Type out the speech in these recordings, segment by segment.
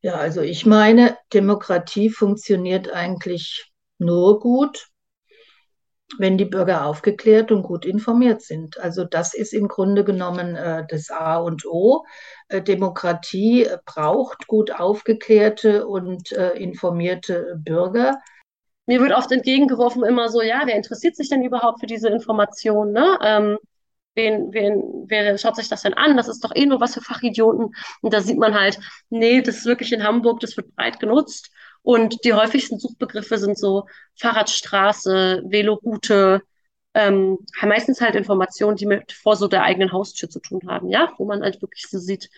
Ja, also ich meine, Demokratie funktioniert eigentlich nur gut, wenn die Bürger aufgeklärt und gut informiert sind. Also das ist im Grunde genommen äh, das A und O. Äh, Demokratie braucht gut aufgeklärte und äh, informierte Bürger. Mir wird oft entgegengeworfen immer so, ja, wer interessiert sich denn überhaupt für diese Information? Ne? Ähm, wen, wen, wer schaut sich das denn an? Das ist doch eh nur was für Fachidioten. Und da sieht man halt, nee, das ist wirklich in Hamburg, das wird breit genutzt. Und die häufigsten Suchbegriffe sind so Fahrradstraße, Veloroute, ähm, meistens halt Informationen, die mit vor so der eigenen Haustür zu tun haben, ja, wo man halt wirklich so sieht,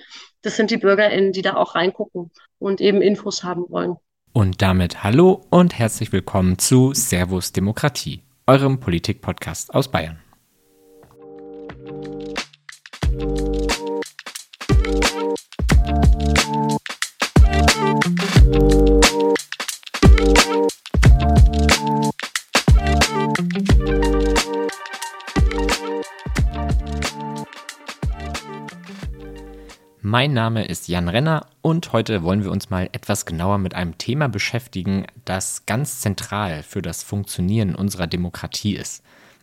das sind die BürgerInnen, die da auch reingucken und eben Infos haben wollen. Und damit hallo und herzlich willkommen zu Servus Demokratie, eurem Politik-Podcast aus Bayern. Mein Name ist Jan Renner und heute wollen wir uns mal etwas genauer mit einem Thema beschäftigen, das ganz zentral für das Funktionieren unserer Demokratie ist.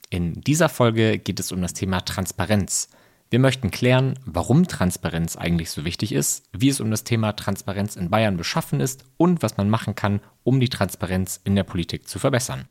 In dieser Folge geht es um das Thema Transparenz. Wir möchten klären, warum Transparenz eigentlich so wichtig ist, wie es um das Thema Transparenz in Bayern beschaffen ist und was man machen kann, um die Transparenz in der Politik zu verbessern.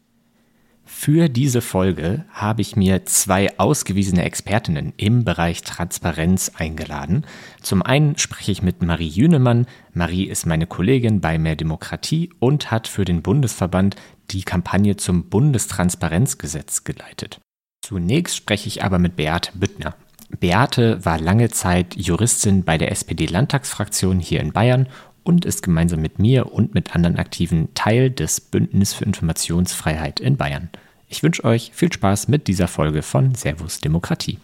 Für diese Folge habe ich mir zwei ausgewiesene Expertinnen im Bereich Transparenz eingeladen. Zum einen spreche ich mit Marie Jünemann. Marie ist meine Kollegin bei Mehr Demokratie und hat für den Bundesverband die Kampagne zum Bundestransparenzgesetz geleitet. Zunächst spreche ich aber mit Beate Büttner. Beate war lange Zeit Juristin bei der SPD-Landtagsfraktion hier in Bayern und ist gemeinsam mit mir und mit anderen Aktiven Teil des Bündnis für Informationsfreiheit in Bayern. Ich wünsche euch viel Spaß mit dieser Folge von Servus Demokratie.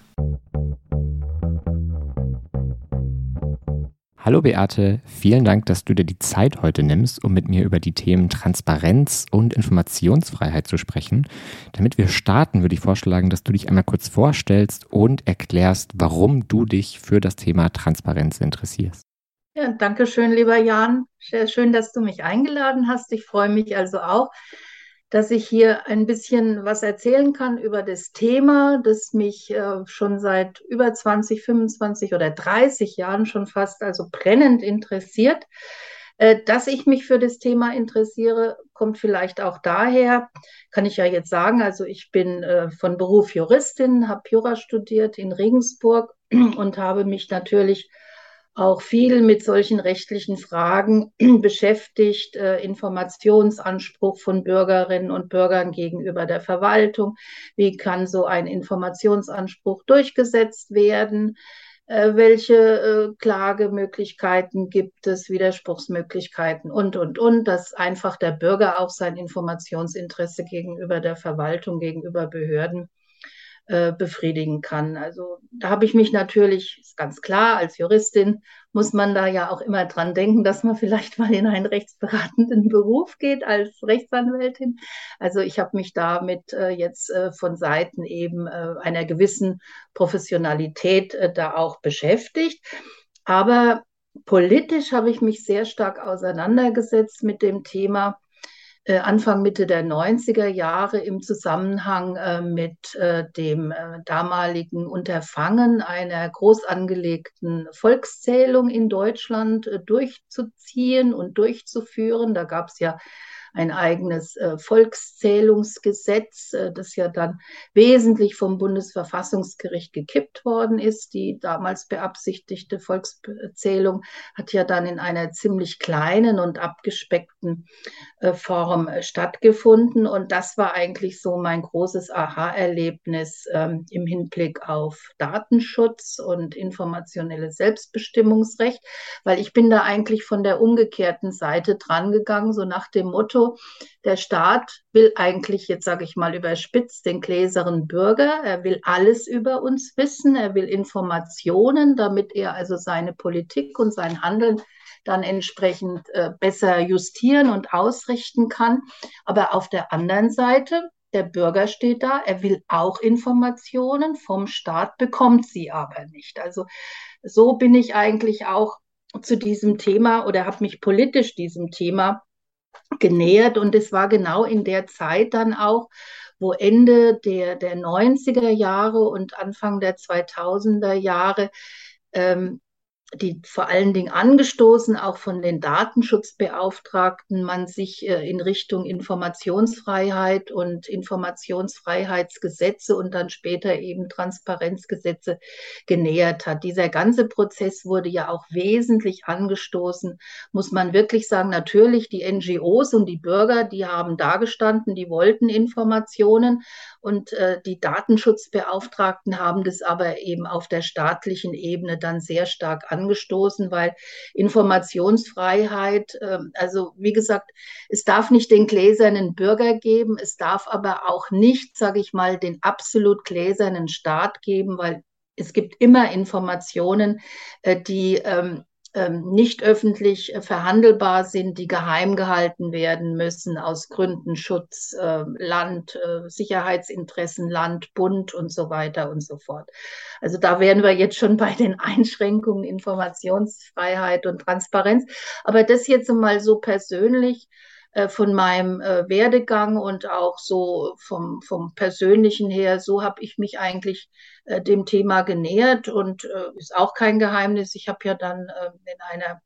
Hallo Beate, vielen Dank, dass du dir die Zeit heute nimmst, um mit mir über die Themen Transparenz und Informationsfreiheit zu sprechen. Damit wir starten, würde ich vorschlagen, dass du dich einmal kurz vorstellst und erklärst, warum du dich für das Thema Transparenz interessierst. Ja, danke schön, lieber Jan. Schön, dass du mich eingeladen hast. Ich freue mich also auch, dass ich hier ein bisschen was erzählen kann über das Thema, das mich äh, schon seit über 20, 25 oder 30 Jahren schon fast also brennend interessiert. Äh, dass ich mich für das Thema interessiere, kommt vielleicht auch daher, kann ich ja jetzt sagen, also ich bin äh, von Beruf Juristin, habe Jura studiert in Regensburg und habe mich natürlich auch viel mit solchen rechtlichen Fragen beschäftigt, äh, Informationsanspruch von Bürgerinnen und Bürgern gegenüber der Verwaltung. Wie kann so ein Informationsanspruch durchgesetzt werden? Äh, welche äh, Klagemöglichkeiten gibt es, Widerspruchsmöglichkeiten und, und, und, dass einfach der Bürger auch sein Informationsinteresse gegenüber der Verwaltung, gegenüber Behörden äh, befriedigen kann. Also da habe ich mich natürlich, ist ganz klar, als Juristin muss man da ja auch immer dran denken, dass man vielleicht mal in einen rechtsberatenden Beruf geht als Rechtsanwältin. Also ich habe mich damit äh, jetzt äh, von Seiten eben äh, einer gewissen Professionalität äh, da auch beschäftigt. Aber politisch habe ich mich sehr stark auseinandergesetzt mit dem Thema Anfang Mitte der 90er Jahre im Zusammenhang äh, mit äh, dem damaligen Unterfangen einer groß angelegten Volkszählung in Deutschland durchzuziehen und durchzuführen. Da gab es ja ein eigenes äh, Volkszählungsgesetz, äh, das ja dann wesentlich vom Bundesverfassungsgericht gekippt worden ist. Die damals beabsichtigte Volkszählung hat ja dann in einer ziemlich kleinen und abgespeckten äh, Form stattgefunden. Und das war eigentlich so mein großes Aha-Erlebnis ähm, im Hinblick auf Datenschutz und informationelles Selbstbestimmungsrecht, weil ich bin da eigentlich von der umgekehrten Seite drangegangen, so nach dem Motto, der Staat will eigentlich, jetzt sage ich mal überspitzt, den gläseren Bürger. Er will alles über uns wissen. Er will Informationen, damit er also seine Politik und sein Handeln dann entsprechend äh, besser justieren und ausrichten kann. Aber auf der anderen Seite, der Bürger steht da, er will auch Informationen vom Staat, bekommt sie aber nicht. Also so bin ich eigentlich auch zu diesem Thema oder habe mich politisch diesem Thema genähert. Und es war genau in der Zeit dann auch, wo Ende der, der 90er Jahre und Anfang der 2000er Jahre ähm, die vor allen Dingen angestoßen, auch von den Datenschutzbeauftragten, man sich äh, in Richtung Informationsfreiheit und Informationsfreiheitsgesetze und dann später eben Transparenzgesetze genähert hat. Dieser ganze Prozess wurde ja auch wesentlich angestoßen, muss man wirklich sagen. Natürlich die NGOs und die Bürger, die haben dagestanden, die wollten Informationen und äh, die Datenschutzbeauftragten haben das aber eben auf der staatlichen Ebene dann sehr stark angestoßen angestoßen, weil Informationsfreiheit, ähm, also wie gesagt, es darf nicht den gläsernen Bürger geben, es darf aber auch nicht, sage ich mal, den absolut gläsernen Staat geben, weil es gibt immer Informationen, äh, die ähm, ähm, nicht öffentlich äh, verhandelbar sind, die geheim gehalten werden müssen aus Gründen Schutz, äh, Land, äh, Sicherheitsinteressen, Land, Bund und so weiter und so fort. Also da wären wir jetzt schon bei den Einschränkungen Informationsfreiheit und Transparenz. Aber das jetzt mal so persönlich äh, von meinem äh, Werdegang und auch so vom, vom persönlichen her, so habe ich mich eigentlich äh, dem Thema genähert und ist auch kein Geheimnis. Ich habe ja dann in einer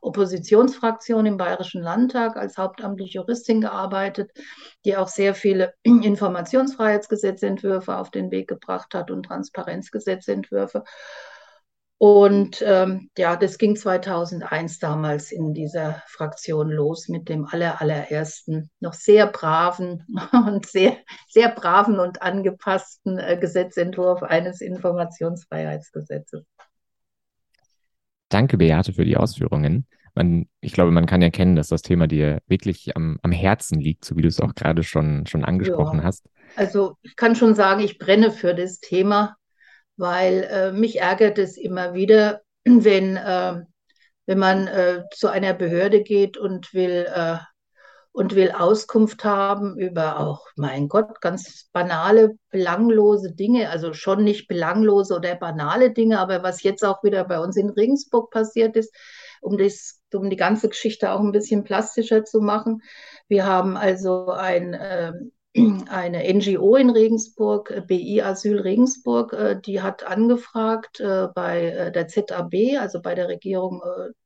Oppositionsfraktion im Bayerischen Landtag als hauptamtliche Juristin gearbeitet, die auch sehr viele Informationsfreiheitsgesetzentwürfe auf den Weg gebracht hat und Transparenzgesetzentwürfe. Und ähm, ja, das ging 2001 damals in dieser Fraktion los mit dem aller, allerersten, noch sehr braven und sehr, sehr braven und angepassten äh, Gesetzentwurf eines Informationsfreiheitsgesetzes. Danke, Beate, für die Ausführungen. Man, ich glaube, man kann erkennen, dass das Thema dir wirklich am, am Herzen liegt, so wie du es auch gerade schon, schon angesprochen ja. hast. Also ich kann schon sagen, ich brenne für das Thema weil äh, mich ärgert es immer wieder, wenn, äh, wenn man äh, zu einer Behörde geht und will, äh, und will Auskunft haben über auch, mein Gott, ganz banale, belanglose Dinge, also schon nicht belanglose oder banale Dinge, aber was jetzt auch wieder bei uns in Regensburg passiert ist, um, das, um die ganze Geschichte auch ein bisschen plastischer zu machen. Wir haben also ein ähm, eine NGO in Regensburg, äh, BI Asyl Regensburg, äh, die hat angefragt äh, bei der ZAB, also bei der Regierung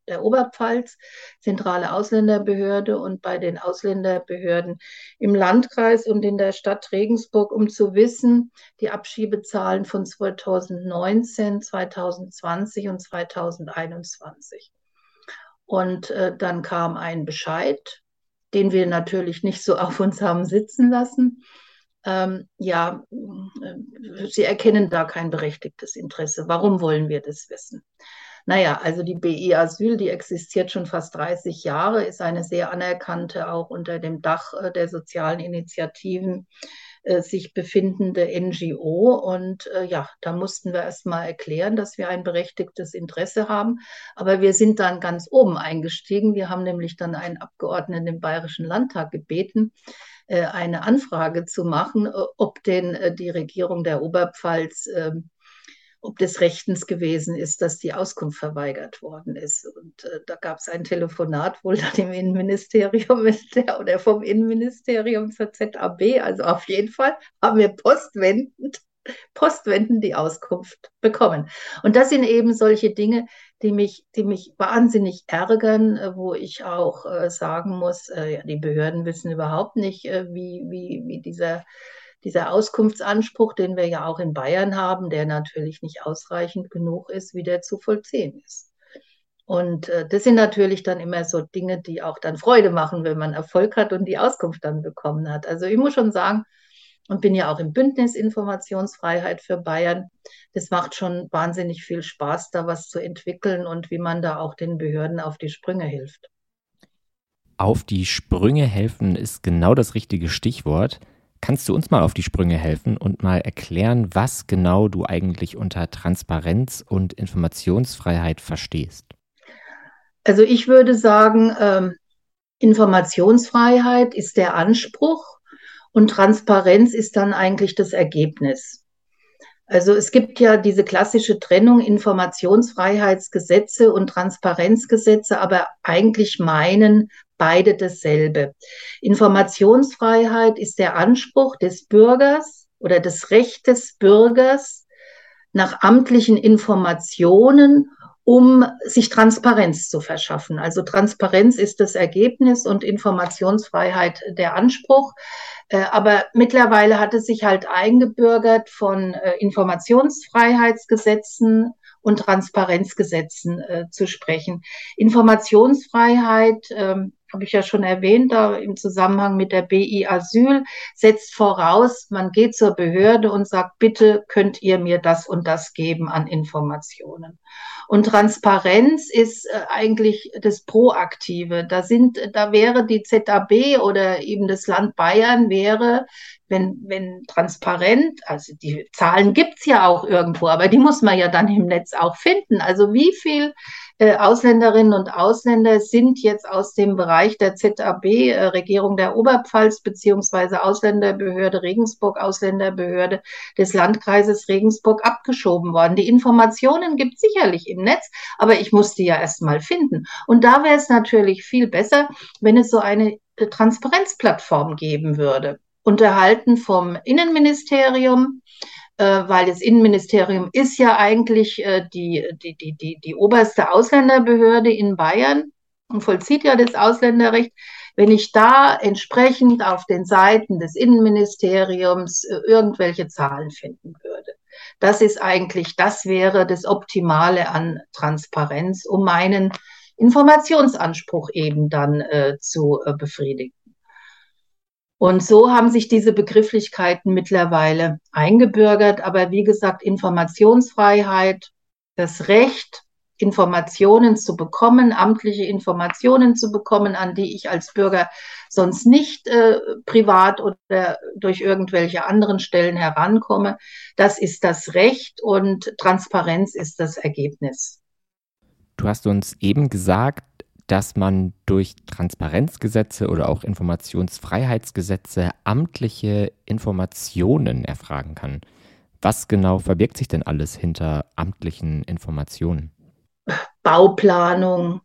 der Oberpfalz, Zentrale Ausländerbehörde und bei den Ausländerbehörden im Landkreis und in der Stadt Regensburg, um zu wissen, die Abschiebezahlen von 2019, 2020 und 2021. Und dann kam ein Bescheid den wir natürlich nicht so auf uns haben sitzen lassen. Ähm, ja, sie erkennen da kein berechtigtes Interesse. Warum wollen wir das wissen? Naja, also die BI Asyl, die existiert schon fast 30 Jahre, ist eine sehr anerkannte, auch unter dem Dach äh, der sozialen Initiativen äh, sich befindende NGO. Und äh, ja, da mussten wir erst mal erklären, dass wir ein berechtigtes Interesse haben. Aber wir sind dann ganz oben eingestiegen. Wir haben nämlich dann einen Abgeordneten im Bayerischen Landtag gebeten, äh, eine Anfrage zu machen, äh, ob denn die Regierung der Oberpfalz ähm, ob des Rechtens gewesen ist, dass die Auskunft verweigert worden ist. Und äh, da gab es ein Telefonat wohl dann im Innenministerium der, oder vom Innenministerium zur ZAB. Also auf jeden Fall haben wir postwendend, postwendend die Auskunft bekommen. Und das sind eben solche Dinge, die mich, die mich wahnsinnig ärgern, äh, wo ich auch äh, sagen muss, äh, ja, die Behörden wissen überhaupt nicht, äh, wie, wie, wie dieser dieser Auskunftsanspruch, den wir ja auch in Bayern haben, der natürlich nicht ausreichend genug ist, wie der zu vollziehen ist. Und äh, das sind natürlich dann immer so Dinge, die auch dann Freude machen, wenn man Erfolg hat und die Auskunft dann bekommen hat. Also ich muss schon sagen, und bin ja auch im Bündnis Informationsfreiheit für Bayern. Das macht schon wahnsinnig viel Spaß, da was zu entwickeln und wie man da auch den Behörden auf die Sprünge hilft. Auf die Sprünge helfen ist genau das richtige Stichwort. Kannst du uns mal auf die Sprünge helfen und mal erklären, was genau du eigentlich unter Transparenz und Informationsfreiheit verstehst? Also ich würde sagen, ähm, Informationsfreiheit ist der Anspruch und Transparenz ist dann eigentlich das Ergebnis. Also es gibt ja diese klassische Trennung Informationsfreiheitsgesetze und Transparenzgesetze, aber eigentlich meinen beide dasselbe. Informationsfreiheit ist der Anspruch des Bürgers oder des Recht des Bürgers nach amtlichen Informationen, um sich Transparenz zu verschaffen. Also Transparenz ist das Ergebnis und Informationsfreiheit der Anspruch. Äh, aber mittlerweile hat es sich halt eingebürgert von äh, Informationsfreiheitsgesetzen und Transparenzgesetzen äh, zu sprechen. Informationsfreiheit, ähm, habe ich ja schon erwähnt, da im Zusammenhang mit der BI Asyl, setzt voraus, man geht zur Behörde und sagt, bitte könnt ihr mir das und das geben an Informationen. Und Transparenz ist äh, eigentlich das Proaktive. Da sind, da wäre die ZAB oder eben das Land Bayern wäre, wenn, wenn transparent, also die Zahlen gibt's ja auch irgendwo, aber die muss man ja dann im Netz auch finden. Also wie viel äh, Ausländerinnen und Ausländer sind jetzt aus dem Bereich der ZAB, äh, Regierung der Oberpfalz beziehungsweise Ausländerbehörde Regensburg, Ausländerbehörde des Landkreises Regensburg abgeschoben worden. Die Informationen gibt sicherlich im Netz, aber ich musste ja erst mal finden. Und da wäre es natürlich viel besser, wenn es so eine äh, Transparenzplattform geben würde, unterhalten vom Innenministerium, weil das Innenministerium ist ja eigentlich äh, die, die, die, die, die oberste Ausländerbehörde in Bayern und vollzieht ja das Ausländerrecht. Wenn ich da entsprechend auf den Seiten des Innenministeriums äh, irgendwelche Zahlen finden würde. Das ist eigentlich, das wäre das Optimale an Transparenz, um meinen Informationsanspruch eben dann äh, zu äh, befriedigen. Und so haben sich diese Begrifflichkeiten mittlerweile eingebürgert. Aber wie gesagt, Informationsfreiheit, das Recht, Informationen zu bekommen, amtliche Informationen zu bekommen, an die ich als Bürger sonst nicht äh, privat oder durch irgendwelche anderen Stellen herankomme. Das ist das Recht und Transparenz ist das Ergebnis. Du hast uns eben gesagt, dass man durch Transparenzgesetze oder auch Informationsfreiheitsgesetze amtliche Informationen erfragen kann. Was genau verbirgt sich denn alles hinter amtlichen Informationen? Bauplanung,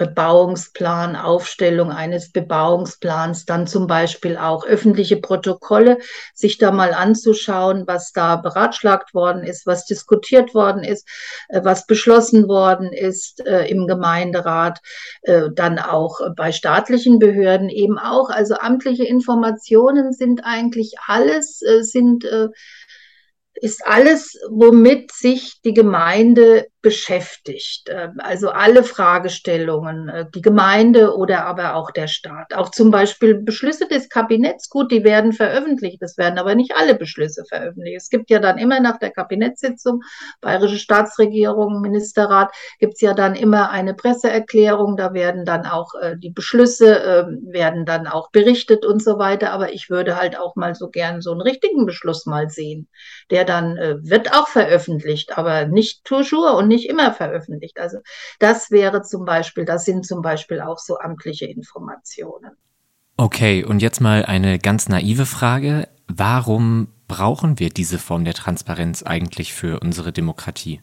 Bebauungsplan, Aufstellung eines Bebauungsplans, dann zum Beispiel auch öffentliche Protokolle, sich da mal anzuschauen, was da beratschlagt worden ist, was diskutiert worden ist, äh, was beschlossen worden ist äh, im Gemeinderat, äh, dann auch bei staatlichen Behörden eben auch. Also amtliche Informationen sind eigentlich alles, sind ist alles, womit sich die Gemeinde beschäftigt. Ähm, also alle Fragestellungen, äh, die Gemeinde oder aber auch der Staat. Auch zum Beispiel Beschlüsse des Kabinetts, gut, die werden veröffentlicht. Es werden aber nicht alle Beschlüsse veröffentlicht. Es gibt ja dann immer nach der Kabinettssitzung, Bayerische Staatsregierung, Ministerrat, gibt es ja dann immer eine Presseerklärung. Da werden dann auch äh, die Beschlüsse, äh, werden dann auch berichtet und so weiter. Aber ich würde halt auch mal so gern so einen richtigen Beschluss mal sehen. Der dann äh, wird auch veröffentlicht, aber nicht toujours und nicht immer veröffentlicht. Also das wäre zum Beispiel, das sind zum Beispiel auch so amtliche Informationen. Okay, und jetzt mal eine ganz naive Frage. Warum brauchen wir diese Form der Transparenz eigentlich für unsere Demokratie?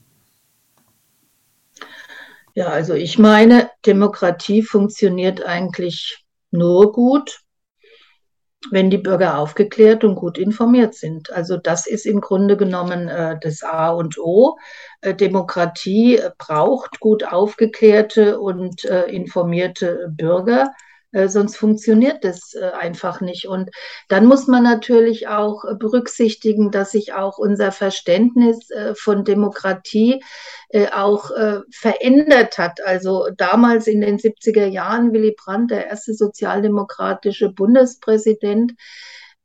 Ja, also ich meine, Demokratie funktioniert eigentlich nur gut, wenn die Bürger aufgeklärt und gut informiert sind. Also das ist im Grunde genommen äh, das A und O. Äh, Demokratie braucht gut aufgeklärte und äh, informierte Bürger. Äh, sonst funktioniert das äh, einfach nicht. Und dann muss man natürlich auch berücksichtigen, dass sich auch unser Verständnis äh, von Demokratie auch verändert hat. Also damals in den 70er Jahren, Willy Brandt, der erste sozialdemokratische Bundespräsident, äh,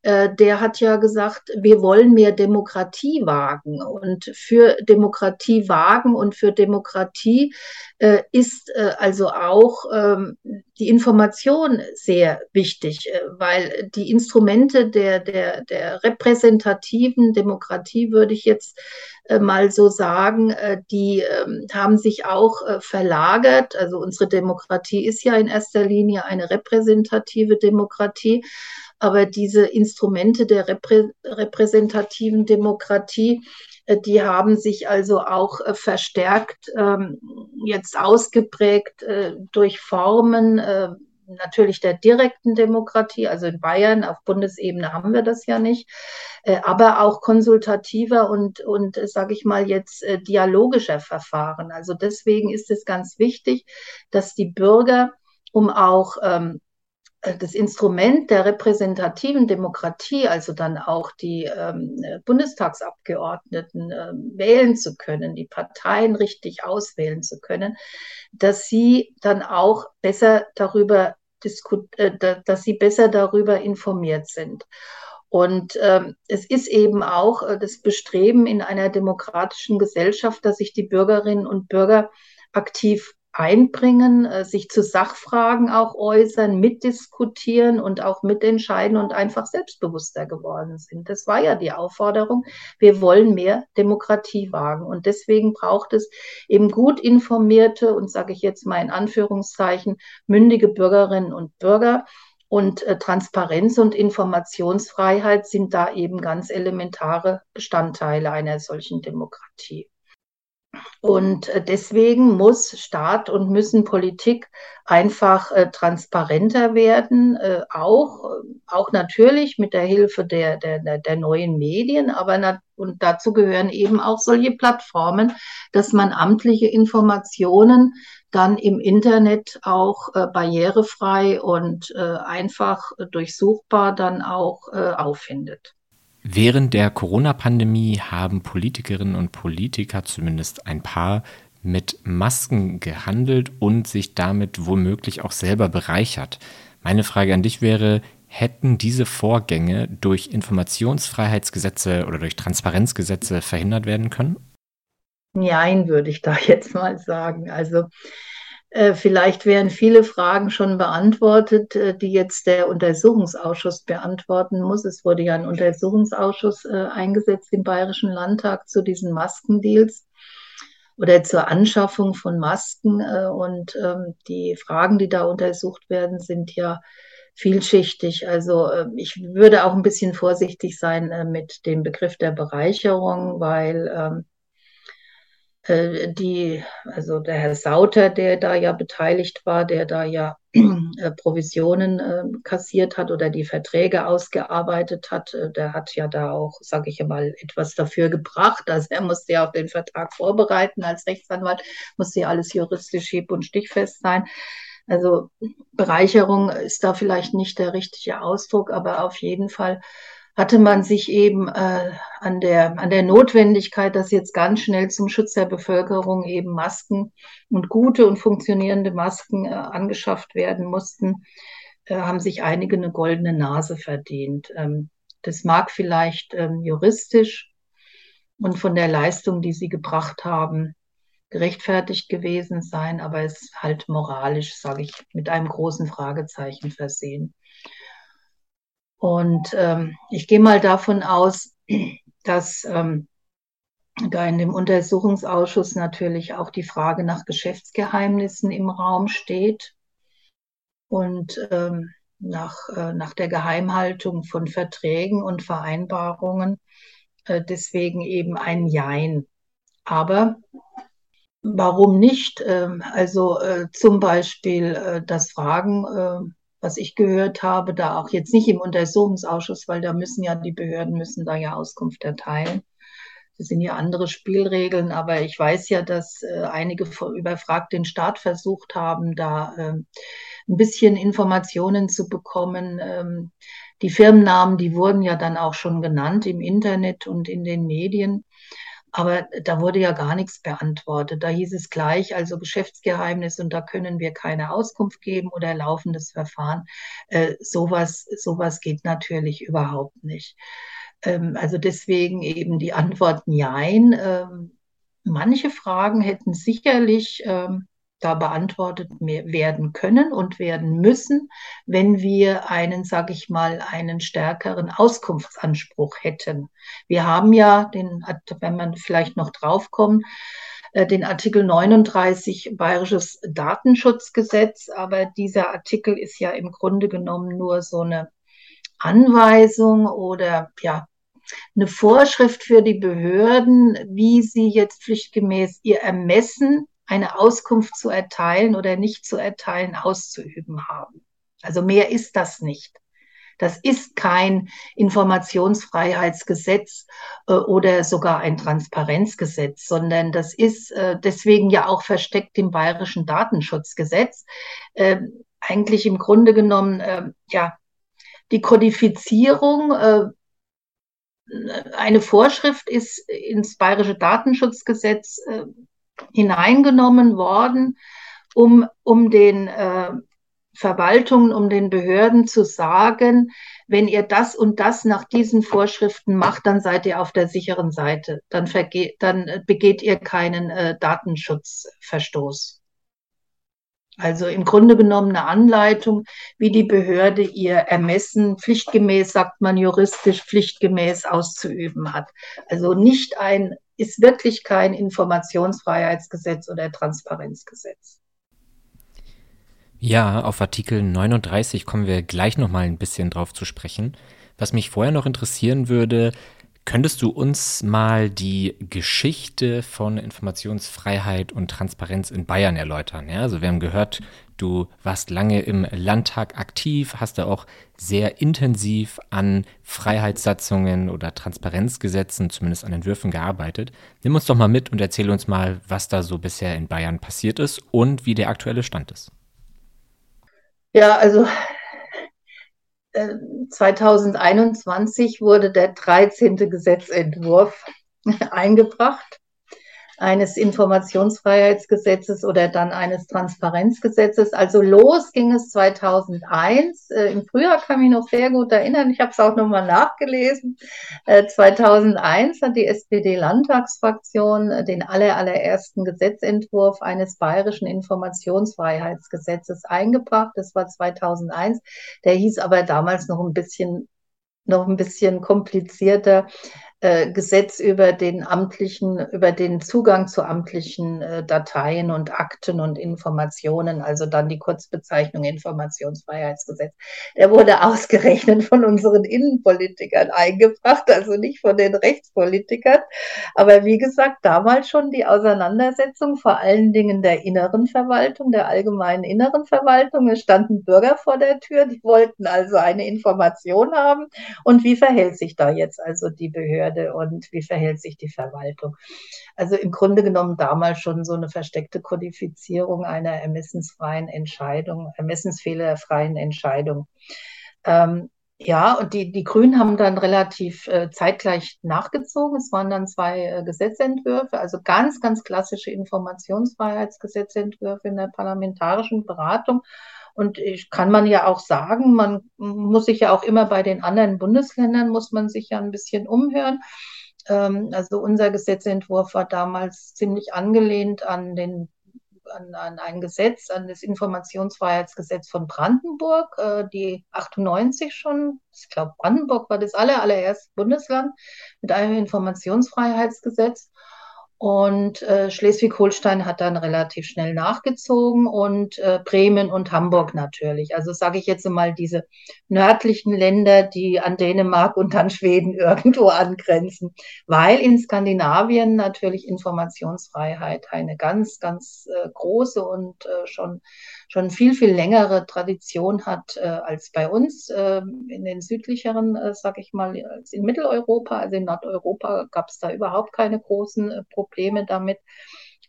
der hat ja gesagt, wir wollen mehr Demokratie wagen. Und für Demokratie wagen und für Demokratie äh, ist äh, also auch ähm, die Information sehr wichtig, äh, weil die Instrumente der, der, der repräsentativen Demokratie, würde ich jetzt äh, mal so sagen, äh, die ähm, haben sich auch verlagert. Also unsere Demokratie ist ja in erster Linie eine repräsentative Demokratie. Aber diese Instrumente der reprä repräsentativen Demokratie, äh, die haben sich also auch äh, verstärkt ähm, jetzt ausgeprägt äh, durch Formen, natürlich der direkten Demokratie, also in Bayern auf Bundesebene haben wir das ja nicht, aber auch konsultativer und, und sage ich mal jetzt, dialogischer Verfahren. Also deswegen ist es ganz wichtig, dass die Bürger, um auch ähm, das Instrument der repräsentativen Demokratie, also dann auch die ähm, Bundestagsabgeordneten äh, wählen zu können, die Parteien richtig auswählen zu können, dass sie dann auch besser darüber äh, dass sie besser darüber informiert sind. Und ähm, es ist eben auch äh, das Bestreben in einer demokratischen Gesellschaft, dass sich die Bürgerinnen und Bürger aktiv einbringen, äh, sich zu Sachfragen auch äußern, mitdiskutieren und auch mitentscheiden und einfach selbstbewusster geworden sind. Das war ja die Aufforderung. Wir wollen mehr Demokratie wagen. Und deswegen braucht es eben gut informierte und sage ich jetzt mal in Anführungszeichen mündige Bürgerinnen und Bürger. Und äh, Transparenz und Informationsfreiheit sind da eben ganz elementare Bestandteile einer solchen Demokratie. Und äh, deswegen muss Staat und müssen Politik einfach äh, transparenter werden, äh, auch, auch natürlich mit der Hilfe der, der, der neuen Medien, aber na, und dazu gehören eben auch solche Plattformen, dass man amtliche Informationen dann im Internet auch äh, barrierefrei und äh, einfach durchsuchbar dann auch äh, auffindet. Während der Corona-Pandemie haben Politikerinnen und Politiker, zumindest ein paar, mit Masken gehandelt und sich damit womöglich auch selber bereichert. Meine Frage an dich wäre, hätten diese Vorgänge durch Informationsfreiheitsgesetze oder durch Transparenzgesetze verhindert werden können? Nein, würde ich da jetzt mal sagen. Also vielleicht wären viele Fragen schon beantwortet, äh, die jetzt der Untersuchungsausschuss beantworten muss. Es wurde ja ein Untersuchungsausschuss äh, eingesetzt im Bayerischen Landtag zu diesen Maskendeals oder zur Anschaffung von Masken. Und ähm, die Fragen, die da untersucht werden, sind ja vielschichtig. Also ich würde auch ein bisschen vorsichtig sein mit dem Begriff der Bereicherung, weil ähm, äh, die, also der Herr Sauter, der da ja beteiligt war, der da ja äh, Provisionen äh, kassiert hat oder die Verträge ausgearbeitet hat, äh, der hat ja da auch, sage ich mal, etwas dafür gebracht. Also er musste ja auch den Vertrag vorbereiten als Rechtsanwalt, musste ja alles juristisch hieb- und stichfest sein. Also Bereicherung ist da vielleicht nicht der richtige Ausdruck, aber auf jeden Fall hatte man sich eben äh, an, der, an der Notwendigkeit, dass jetzt ganz schnell zum Schutz der Bevölkerung eben Masken und gute und funktionierende Masken äh, angeschafft werden mussten, äh, haben sich einige eine goldene Nase verdient. Ähm, das mag vielleicht ähm, juristisch und von der Leistung, die sie gebracht haben, gerechtfertigt gewesen sein, aber es halt moralisch, sage ich, mit einem großen Fragezeichen versehen. Und ähm, ich gehe mal davon aus, dass ähm, da in dem Untersuchungsausschuss natürlich auch die Frage nach Geschäftsgeheimnissen im Raum steht und ähm, nach, äh, nach der Geheimhaltung von Verträgen und Vereinbarungen. Äh, deswegen eben ein Jein. Aber warum nicht? Ähm, also äh, zum Beispiel äh, das Fragen äh, was ich gehört habe, da auch jetzt nicht im Untersuchungsausschuss, weil da müssen ja die Behörden müssen da ja Auskunft erteilen. Das sind ja andere Spielregeln, aber ich weiß ja, dass äh, einige überfragt den Staat versucht haben, da äh, ein bisschen Informationen zu bekommen. Ähm, die Firmennamen, die wurden ja dann auch schon genannt im Internet und in den Medien. Aber da wurde ja gar nichts beantwortet. Da hieß es gleich, also Geschäftsgeheimnis und da können wir keine Auskunft geben oder laufendes Verfahren. Äh, sowas, sowas geht natürlich überhaupt nicht. Ähm, also deswegen eben die Antwort Nein. Ähm, manche Fragen hätten sicherlich ähm, da beantwortet werden können und werden müssen, wenn wir einen, sage ich mal, einen stärkeren Auskunftsanspruch hätten. Wir haben ja den, wenn man vielleicht noch draufkommt, äh, den Artikel 39 Bayerisches Datenschutzgesetz, aber dieser Artikel ist ja im Grunde genommen nur so eine Anweisung oder ja, eine Vorschrift für die Behörden, wie sie jetzt pflichtgemäß ihr Ermessen, eine Auskunft zu erteilen oder nicht zu erteilen, auszuüben haben. Also mehr ist das nicht. Das ist kein Informationsfreiheitsgesetz äh, oder sogar ein Transparenzgesetz, sondern das ist äh, deswegen ja auch versteckt im bayerischen Datenschutzgesetz. Äh, eigentlich im Grunde genommen, ähm, ja, die Kodifizierung äh, eine Vorschrift ist ins bayerische Datenschutzgesetz äh, hineingenommen worden, um, um den äh, Verwaltungen, um den Behörden zu sagen, wenn ihr das und das nach diesen Vorschriften macht, dann seid ihr auf der sicheren Seite. Dann, vergeht, dann begeht ihr keinen äh, Datenschutzverstoß. Also im Grunde genommen eine Anleitung, wie die Behörde ihr Ermessen pflichtgemäß, sagt man juristisch, pflichtgemäß auszuüben hat. Also nicht ein, ist wirklich kein Informationsfreiheitsgesetz oder Transparenzgesetz. Ja, auf Artikel 39 kommen wir gleich noch mal ein bisschen drauf zu sprechen. Was mich vorher noch interessieren würde, könntest du uns mal die Geschichte von Informationsfreiheit und Transparenz in Bayern erläutern? Ja, also wir haben gehört, du warst lange im Landtag aktiv, hast da auch sehr intensiv an Freiheitssatzungen oder Transparenzgesetzen, zumindest an Entwürfen gearbeitet. Nimm uns doch mal mit und erzähl uns mal, was da so bisher in Bayern passiert ist und wie der aktuelle Stand ist. Ja, also äh, 2021 wurde der 13. Gesetzentwurf eingebracht eines Informationsfreiheitsgesetzes oder dann eines Transparenzgesetzes. Also los ging es 2001. Äh, Im Frühjahr kann ich mich noch sehr gut erinnern. Ich habe es auch nochmal nachgelesen. Äh, 2001 hat die SPD-Landtagsfraktion äh, den aller, allerersten Gesetzentwurf eines bayerischen Informationsfreiheitsgesetzes eingebracht. Das war 2001. Der hieß aber damals noch ein bisschen noch ein bisschen komplizierter Gesetz über den amtlichen, über den Zugang zu amtlichen äh, Dateien und Akten und Informationen, also dann die Kurzbezeichnung Informationsfreiheitsgesetz. Der wurde ausgerechnet von unseren Innenpolitikern eingebracht, also nicht von den Rechtspolitikern. Aber wie gesagt, damals schon die Auseinandersetzung vor allen Dingen der inneren Verwaltung, der allgemeinen inneren Verwaltung. Es standen Bürger vor der Tür, die wollten also eine Information haben. Und wie verhält sich da jetzt also die Behörde? Behörde und wie verhält sich die Verwaltung. Also im Grunde genommen damals schon so eine versteckte Kodifizierung einer ermessensfreien Entscheidung, ermessensfehlerfreien Entscheidung. Ähm, ja, und die, die Grünen haben dann relativ äh, zeitgleich nachgezogen. Es waren dann zwei äh, Gesetzentwürfe, also ganz, ganz klassische Informationsfreiheitsgesetzentwürfe in der parlamentarischen Beratung. Und ich kann man ja auch sagen, man muss sich ja auch immer bei den anderen Bundesländern, muss man sich ja ein bisschen umhören. Ähm, also unser Gesetzentwurf war damals ziemlich angelehnt an den an, an ein Gesetz, an das Informationsfreiheitsgesetz von Brandenburg, äh, die 98 schon, ich glaube Brandenburg war das aller, allererste Bundesland mit einem Informationsfreiheitsgesetz. Und äh, Schleswig-Holstein hat dann relativ schnell nachgezogen und äh, Bremen und Hamburg natürlich. Also sage ich jetzt mal diese nördlichen Länder, die an Dänemark und an Schweden irgendwo angrenzen, weil in Skandinavien natürlich Informationsfreiheit eine ganz, ganz äh, große und äh, schon schon viel, viel längere Tradition hat äh, als bei uns äh, in den südlicheren, äh, sag ich mal, als in Mitteleuropa. Also in Nordeuropa gab es da überhaupt keine großen äh, Probleme damit.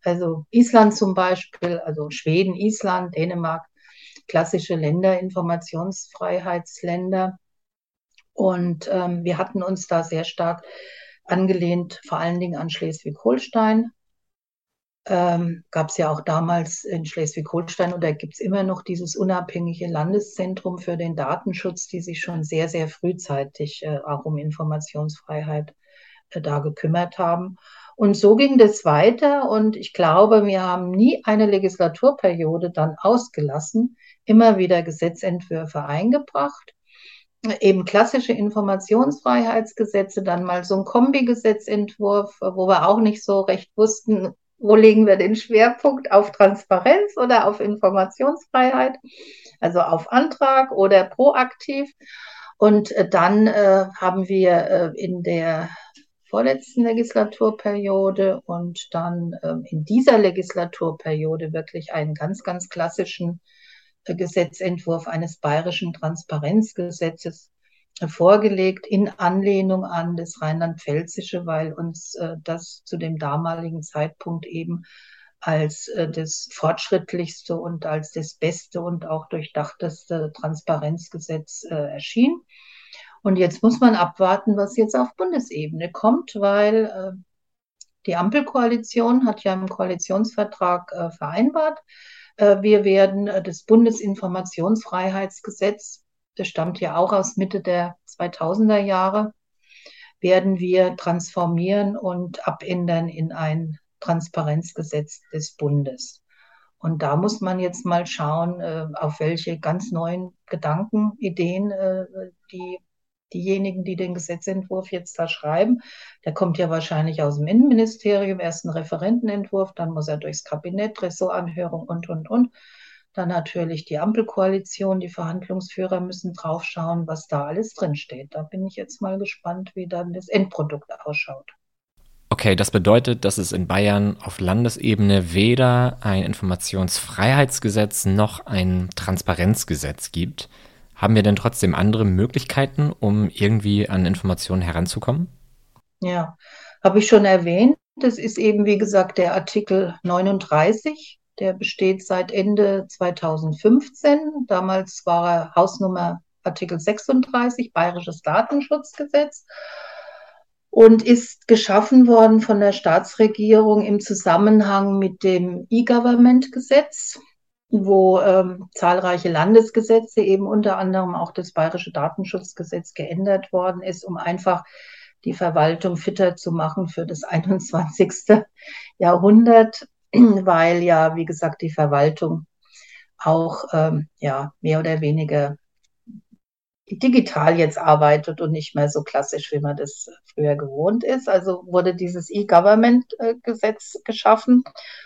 Also Island zum Beispiel, also Schweden, Island, Dänemark, klassische Länder, Informationsfreiheitsländer. Und ähm, wir hatten uns da sehr stark angelehnt, vor allen Dingen an Schleswig-Holstein, ähm, gab es ja auch damals in Schleswig-Holstein oder gibt es immer noch dieses unabhängige Landeszentrum für den Datenschutz, die sich schon sehr, sehr frühzeitig äh, auch um Informationsfreiheit äh, da gekümmert haben. Und so ging das weiter und ich glaube, wir haben nie eine Legislaturperiode dann ausgelassen, immer wieder Gesetzentwürfe eingebracht eben klassische Informationsfreiheitsgesetze, dann mal so ein Kombi-Gesetzentwurf, wo wir auch nicht so recht wussten, wo legen wir den Schwerpunkt? Auf Transparenz oder auf Informationsfreiheit? Also auf Antrag oder proaktiv? Und äh, dann äh, haben wir äh, in der vorletzten Legislaturperiode und dann ähm, in dieser Legislaturperiode wirklich einen ganz, ganz klassischen äh, Gesetzentwurf eines bayerischen Transparenzgesetzes vorgelegt in Anlehnung an das Rheinland-Pfälzische, weil uns äh, das zu dem damaligen Zeitpunkt eben als äh, das fortschrittlichste und als das beste und auch durchdachteste Transparenzgesetz äh, erschien. Und jetzt muss man abwarten, was jetzt auf Bundesebene kommt, weil äh, die Ampelkoalition hat ja im Koalitionsvertrag äh, vereinbart, äh, wir werden das Bundesinformationsfreiheitsgesetz das stammt ja auch aus Mitte der 2000er Jahre, werden wir transformieren und abändern in ein Transparenzgesetz des Bundes. Und da muss man jetzt mal schauen, äh, auf welche ganz neuen Gedanken, Ideen äh, die diejenigen, die den Gesetzentwurf jetzt da schreiben, der kommt ja wahrscheinlich aus dem Innenministerium, erst ein Referentenentwurf, dann muss er durchs Kabinett, Ressortanhörung und, und, und. Dann natürlich die Ampelkoalition, die Verhandlungsführer müssen draufschauen, was da alles drinsteht. Da bin ich jetzt mal gespannt, wie dann das Endprodukt ausschaut. Okay, das bedeutet, dass es in Bayern auf Landesebene weder ein Informationsfreiheitsgesetz noch ein Transparenzgesetz gibt. Haben wir denn trotzdem andere Möglichkeiten, um irgendwie an Informationen heranzukommen? Ja, habe ich schon erwähnt. Das ist eben, wie gesagt, der Artikel 39 der besteht seit Ende 2015. Damals war er Hausnummer Artikel 36, Bayerisches Datenschutzgesetz und ist geschaffen worden von der Staatsregierung im Zusammenhang mit dem E-Government-Gesetz, wo ähm, zahlreiche Landesgesetze, eben unter anderem auch das Bayerische Datenschutzgesetz, geändert worden ist, um einfach die Verwaltung fitter zu machen für das 21. Jahrhundert. weil ja, wie gesagt, die Verwaltung auch ähm, ja, mehr oder weniger digital jetzt arbeitet und nicht mehr so klassisch, wie man das früher gewohnt ist. Also wurde dieses E-Government-Gesetz geschaffen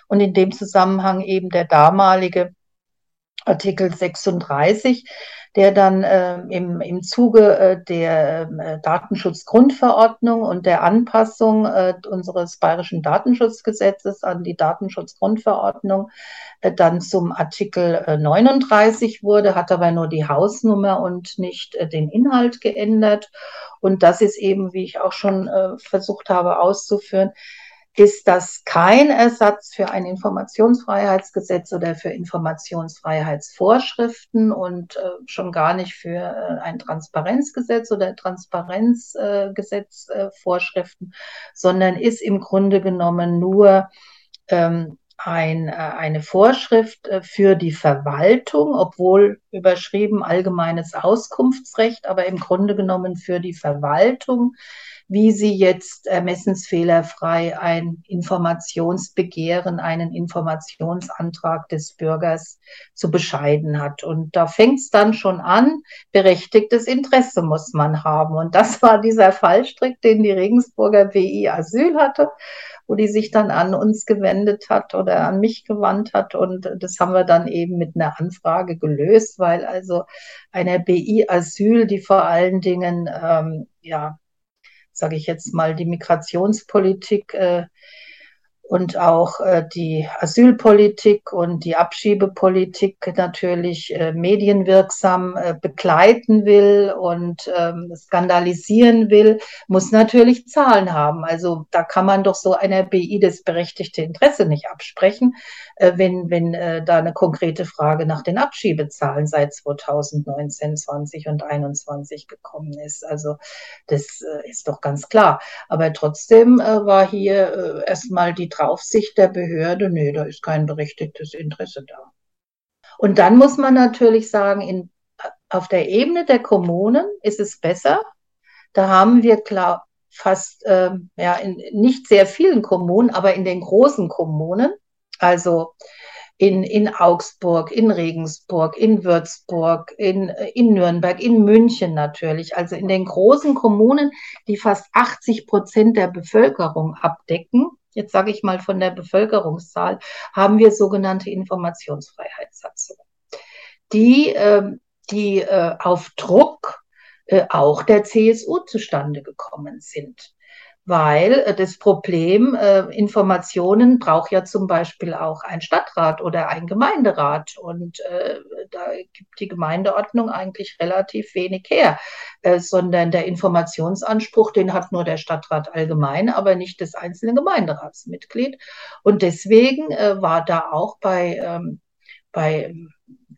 und in dem Zusammenhang eben der damalige Artikel 36, der dann äh, im, im Zuge äh, der äh, Datenschutzgrundverordnung und der Anpassung äh, unseres bayerischen Datenschutzgesetzes an die Datenschutzgrundverordnung äh, dann zum Artikel 39 äh, wurde, hat aber nur die Hausnummer und nicht den Inhalt geändert. Und das ist eben, wie ich auch schon versucht habe auszuführen, ist das kein Ersatz für ein Informationsfreiheitsgesetz oder für Informationsfreiheitsvorschriften und äh, schon gar nicht für äh, ein Transparenzgesetz oder Transparenzgesetzvorschriften, äh, sondern ist im Grunde genommen nur ähm, ein, äh, eine Vorschrift äh, für die Verwaltung, obwohl überschrieben allgemeines Auskunftsrecht, aber im Grunde genommen für die Verwaltung wie sie jetzt ermessensfehlerfrei ein Informationsbegehren, einen Informationsantrag des Bürgers zu bescheiden hat. Und da fängt es dann schon an, berechtigtes Interesse muss man haben. Und das war dieser Fallstrick, den die Regensburger BI Asyl hatte wo die sich dann an uns gewendet hat oder an mich gewandt hat. Und das haben wir dann eben mit einer Anfrage gelöst, weil also einer BI Asyl, die vor allen Dingen ähm, ja sage ich jetzt mal, die Migrationspolitik äh, und auch äh, die Asylpolitik und die Abschiebepolitik natürlich äh, medienwirksam äh, begleiten will und ähm, skandalisieren will, muss natürlich Zahlen haben. Also da kann man doch so einer BI das berechtigte Interesse nicht absprechen, äh, wenn, wenn äh, da eine konkrete Frage nach den Abschiebezahlen seit 2019, 20 und 21 gekommen ist. Also das äh, ist doch ganz klar. Aber trotzdem äh, war hier äh, erstmal die Draufsicht der Behörde, nee, da ist kein berechtigtes Interesse da. Und dann muss man natürlich sagen, in, auf der Ebene der Kommunen ist es besser. Da haben wir klar fast ähm, ja in nicht sehr vielen Kommunen, aber in den großen Kommunen, also in, in Augsburg, in Regensburg, in Würzburg, in, in Nürnberg, in München natürlich, also in den großen Kommunen, die fast 80 Prozent der Bevölkerung abdecken, jetzt sage ich mal von der Bevölkerungszahl, haben wir sogenannte Informationsfreiheitssatzungen, die, äh, die äh, auf Druck äh, auch der CSU zustande gekommen sind weil äh, das Problem äh, Informationen braucht ja zum Beispiel auch ein Stadtrat oder ein Gemeinderat. Und äh, da gibt die Gemeindeordnung eigentlich relativ wenig her, äh, sondern der Informationsanspruch, den hat nur der Stadtrat allgemein, aber nicht das einzelne Gemeinderatsmitglied. Und deswegen äh, war da auch bei ähm, bei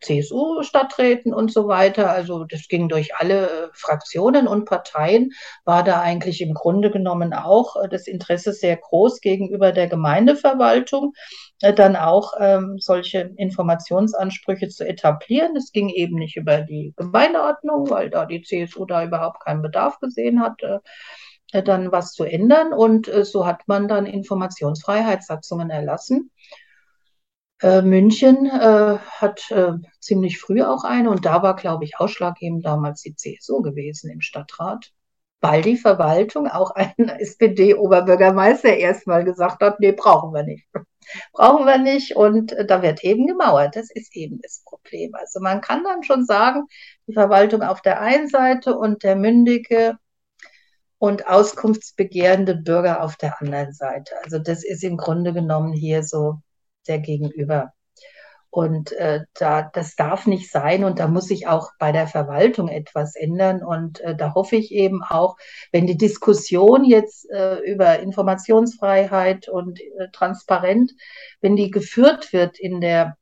CSU-Stadträten und so weiter. Also das ging durch alle äh, Fraktionen und Parteien, war da eigentlich im Grunde genommen auch äh, das Interesse sehr groß gegenüber der Gemeindeverwaltung, äh, dann auch ähm, solche Informationsansprüche zu etablieren. Es ging eben nicht über die Gemeindeordnung, weil da die CSU da überhaupt keinen Bedarf gesehen hat. Dann was zu ändern und so hat man dann Informationsfreiheitssatzungen erlassen äh, München äh, hat äh, ziemlich früh auch eine und da war, glaube ich, ausschlaggebend damals die CSU gewesen im Stadtrat, weil die Verwaltung auch einen SPD-Oberbürgermeister erstmal gesagt hat, nee, brauchen wir nicht. brauchen wir nicht und äh, da wird eben gemauert. Das ist eben das Problem. Also man kann dann schon sagen, die Verwaltung auf der einen Seite und der mündige und auskunftsbegehrende Bürger auf der anderen Seite. Also das ist im Grunde genommen hier so der Gegenüber. Und äh, da, das darf nicht sein und da muss sich auch bei der Verwaltung etwas ändern. Und äh, da hoffe ich eben auch, wenn die Diskussion jetzt äh, über Informationsfreiheit und äh, transparent, wenn die geführt wird in der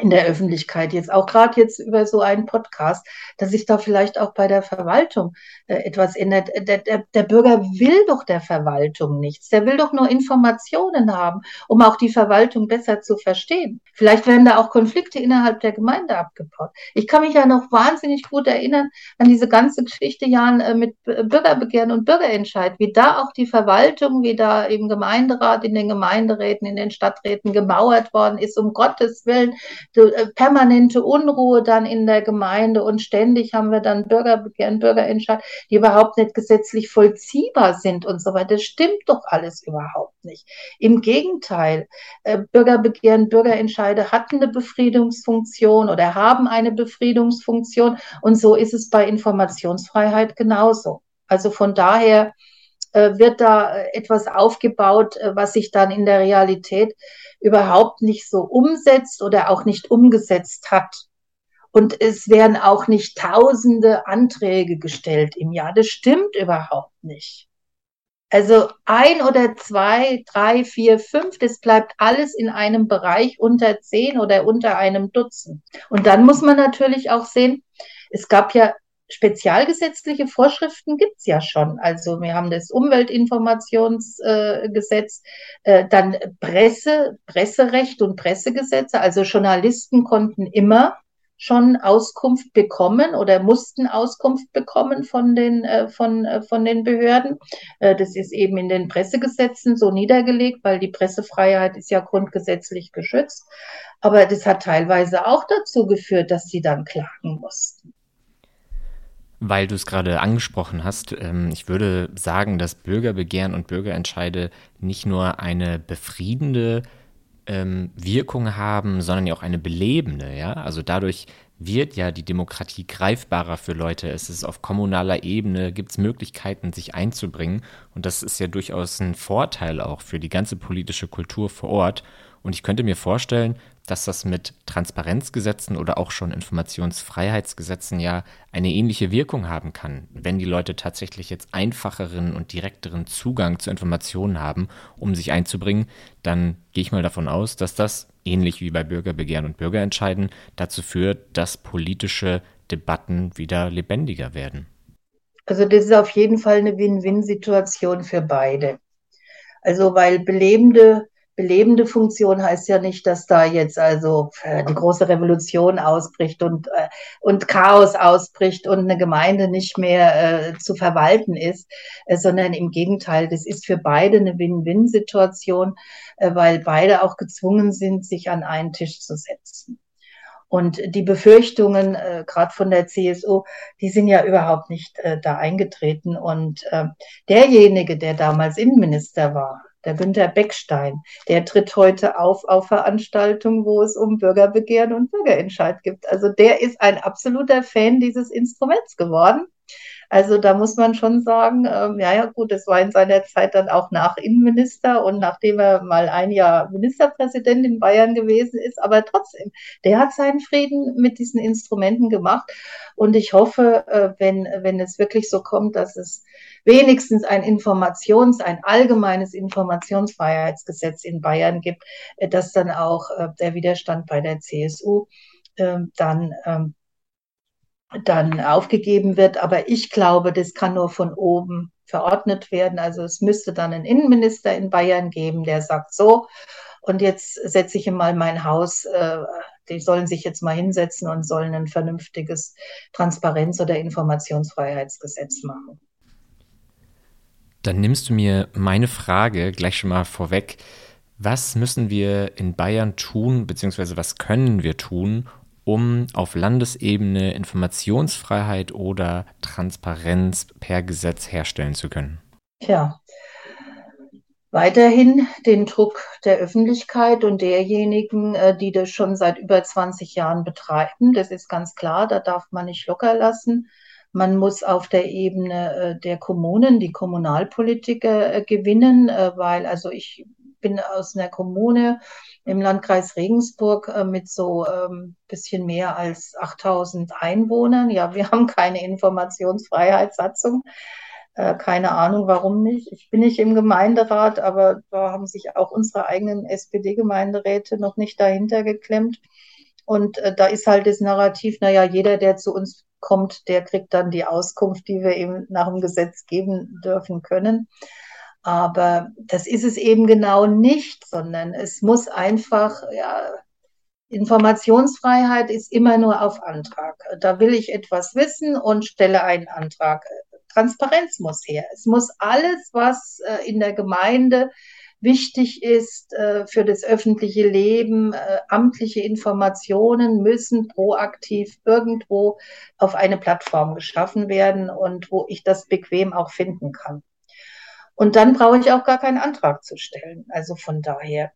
in der Öffentlichkeit jetzt, auch gerade jetzt über so einen Podcast, dass sich da vielleicht auch bei der Verwaltung äh, etwas ändert. Der, der, der Bürger will doch der Verwaltung nichts. Der will doch nur Informationen haben, um auch die Verwaltung besser zu verstehen. Vielleicht werden da auch Konflikte innerhalb der Gemeinde abgebaut. Ich kann mich ja noch wahnsinnig gut erinnern an diese ganze Geschichte, Jan, äh, mit Bürgerbegehren und Bürgerentscheid, wie da auch die Verwaltung, wie da im Gemeinderat, in den Gemeinderäten, in den Stadträten gemauert worden ist, um Gottes Willen äh, permanente Unruhe dann in der Gemeinde und ständig haben wir dann Bürgerbegehren, Bürgerentscheid, die überhaupt nicht gesetzlich vollziehbar sind und so weiter. Das stimmt doch alles überhaupt nicht. Im Gegenteil, äh, Bürgerbegehren, Bürgerentscheide hatten eine Befriedungsfunktion oder haben eine Befriedungsfunktion und so ist es bei Informationsfreiheit genauso. Also von daher äh, wird da etwas aufgebaut, was sich dann in der Realität überhaupt nicht so umsetzt oder auch nicht umgesetzt hat. Und es werden auch nicht tausende Anträge gestellt im Jahr. Das stimmt überhaupt nicht. Also ein oder zwei, drei, vier, fünf, das bleibt alles in einem Bereich unter zehn oder unter einem Dutzend. Und dann muss man natürlich auch sehen, es gab ja spezialgesetzliche Vorschriften gibt es ja schon. Also wir haben das Umweltinformationsgesetz, äh, äh, dann Presse, Presserecht und Pressegesetze. Also Journalisten konnten immer schon Auskunft bekommen oder mussten Auskunft bekommen von den, äh, von, äh, von den Behörden. Äh, das ist eben in den Pressegesetzen so niedergelegt, weil die Pressefreiheit ist ja grundgesetzlich geschützt. Aber das hat teilweise auch dazu geführt, dass sie dann klagen mussten. Weil du es gerade angesprochen hast, ähm, ich würde sagen, dass Bürgerbegehren und Bürgerentscheide nicht nur eine befriedende ähm, Wirkung haben, sondern ja auch eine belebende. Ja? Also dadurch wird ja die Demokratie greifbarer für Leute. Es ist auf kommunaler Ebene, gibt es Möglichkeiten, sich einzubringen. Und das ist ja durchaus ein Vorteil auch für die ganze politische Kultur vor Ort. Und ich könnte mir vorstellen, dass das mit Transparenzgesetzen oder auch schon Informationsfreiheitsgesetzen ja eine ähnliche Wirkung haben kann, wenn die Leute tatsächlich jetzt einfacheren und direkteren Zugang zu Informationen haben, um sich einzubringen, dann gehe ich mal davon aus, dass das, ähnlich wie bei Bürgerbegehren und Bürgerentscheiden, dazu führt, dass politische Debatten wieder lebendiger werden. Also das ist auf jeden Fall eine Win-Win-Situation für beide. Also weil belebende belebende Funktion heißt ja nicht, dass da jetzt also äh, die große Revolution ausbricht und, äh, und Chaos ausbricht und eine Gemeinde nicht mehr äh, zu verwalten ist, äh, sondern im Gegenteil, das ist für beide eine Win-Win-Situation, äh, weil beide auch gezwungen sind, sich an einen Tisch zu setzen. Und die Befürchtungen, äh, gerade von der CSU, die sind ja überhaupt nicht äh, da eingetreten. Und äh, derjenige, der damals Innenminister war, der Günter Beckstein, der tritt heute auf auf Veranstaltungen, wo es um Bürgerbegehren und Bürgerentscheid gibt. Also der ist ein absoluter Fan dieses Instruments geworden. Also da muss man schon sagen, ähm, ja, ja, gut, es war in seiner Zeit dann auch nach Innenminister und nachdem er mal ein Jahr Ministerpräsident in Bayern gewesen ist, aber trotzdem, der hat seinen Frieden mit diesen Instrumenten gemacht. Und ich hoffe, äh, wenn, wenn es wirklich so kommt, dass es wenigstens ein Informations-, ein allgemeines Informationsfreiheitsgesetz in Bayern gibt, äh, dass dann auch äh, der Widerstand bei der CSU ähm, dann, ähm, dann aufgegeben wird. Aber ich glaube, das kann nur von oben verordnet werden. Also es müsste dann einen Innenminister in Bayern geben, der sagt so, und jetzt setze ich mal mein Haus, äh, die sollen sich jetzt mal hinsetzen und sollen ein vernünftiges Transparenz- oder Informationsfreiheitsgesetz machen. Dann nimmst du mir meine Frage gleich schon mal vorweg. Was müssen wir in Bayern tun, beziehungsweise was können wir tun, um auf Landesebene Informationsfreiheit oder Transparenz per Gesetz herstellen zu können? Tja, weiterhin den Druck der Öffentlichkeit und derjenigen, äh, die das schon seit über 20 Jahren betreiben. Das ist ganz klar, da darf man nicht locker lassen. Man muss auf der Ebene äh, der Kommunen die Kommunalpolitiker äh, gewinnen, weil also ich bin aus einer Kommune im Landkreis Regensburg mit so ähm, bisschen mehr als 8000 Einwohnern. Ja, wir haben keine Informationsfreiheitssatzung. Äh, keine Ahnung, warum nicht. Ich bin nicht im Gemeinderat, aber da haben sich auch unsere eigenen SPD-Gemeinderäte noch nicht dahinter geklemmt. Und äh, da ist halt das Narrativ, naja, jeder, der zu uns kommt, der kriegt dann die Auskunft, die wir ihm nach dem Gesetz geben dürfen können. Aber das ist es eben genau nicht, sondern es muss einfach, ja, Informationsfreiheit ist immer nur auf Antrag. Da will ich etwas wissen und stelle einen Antrag. Transparenz muss her. Es muss alles, was äh, in der Gemeinde wichtig ist äh, für das öffentliche Leben, äh, amtliche Informationen müssen proaktiv irgendwo auf eine Plattform geschaffen werden und wo ich das bequem auch finden kann. Und dann brauche ich auch gar keinen Antrag zu stellen. Also von daher.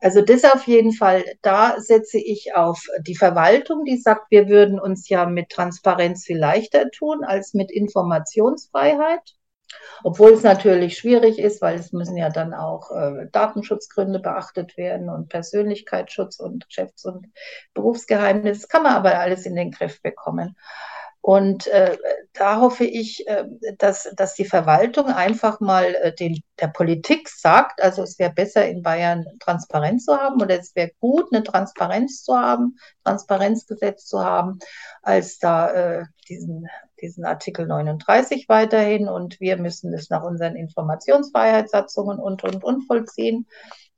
Also das auf jeden Fall, da setze ich auf die Verwaltung, die sagt, wir würden uns ja mit Transparenz viel leichter tun als mit Informationsfreiheit. Obwohl es natürlich schwierig ist, weil es müssen ja dann auch äh, Datenschutzgründe beachtet werden und Persönlichkeitsschutz und Geschäfts- und Berufsgeheimnis. Kann man aber alles in den Griff bekommen. Und äh, da hoffe ich, äh, dass, dass die Verwaltung einfach mal äh, den, der Politik sagt, also es wäre besser in Bayern Transparenz zu haben oder es wäre gut, eine Transparenz zu haben, Transparenzgesetz zu haben, als da äh, diesen, diesen Artikel 39 weiterhin. Und wir müssen es nach unseren Informationsfreiheitssatzungen und, und, und vollziehen.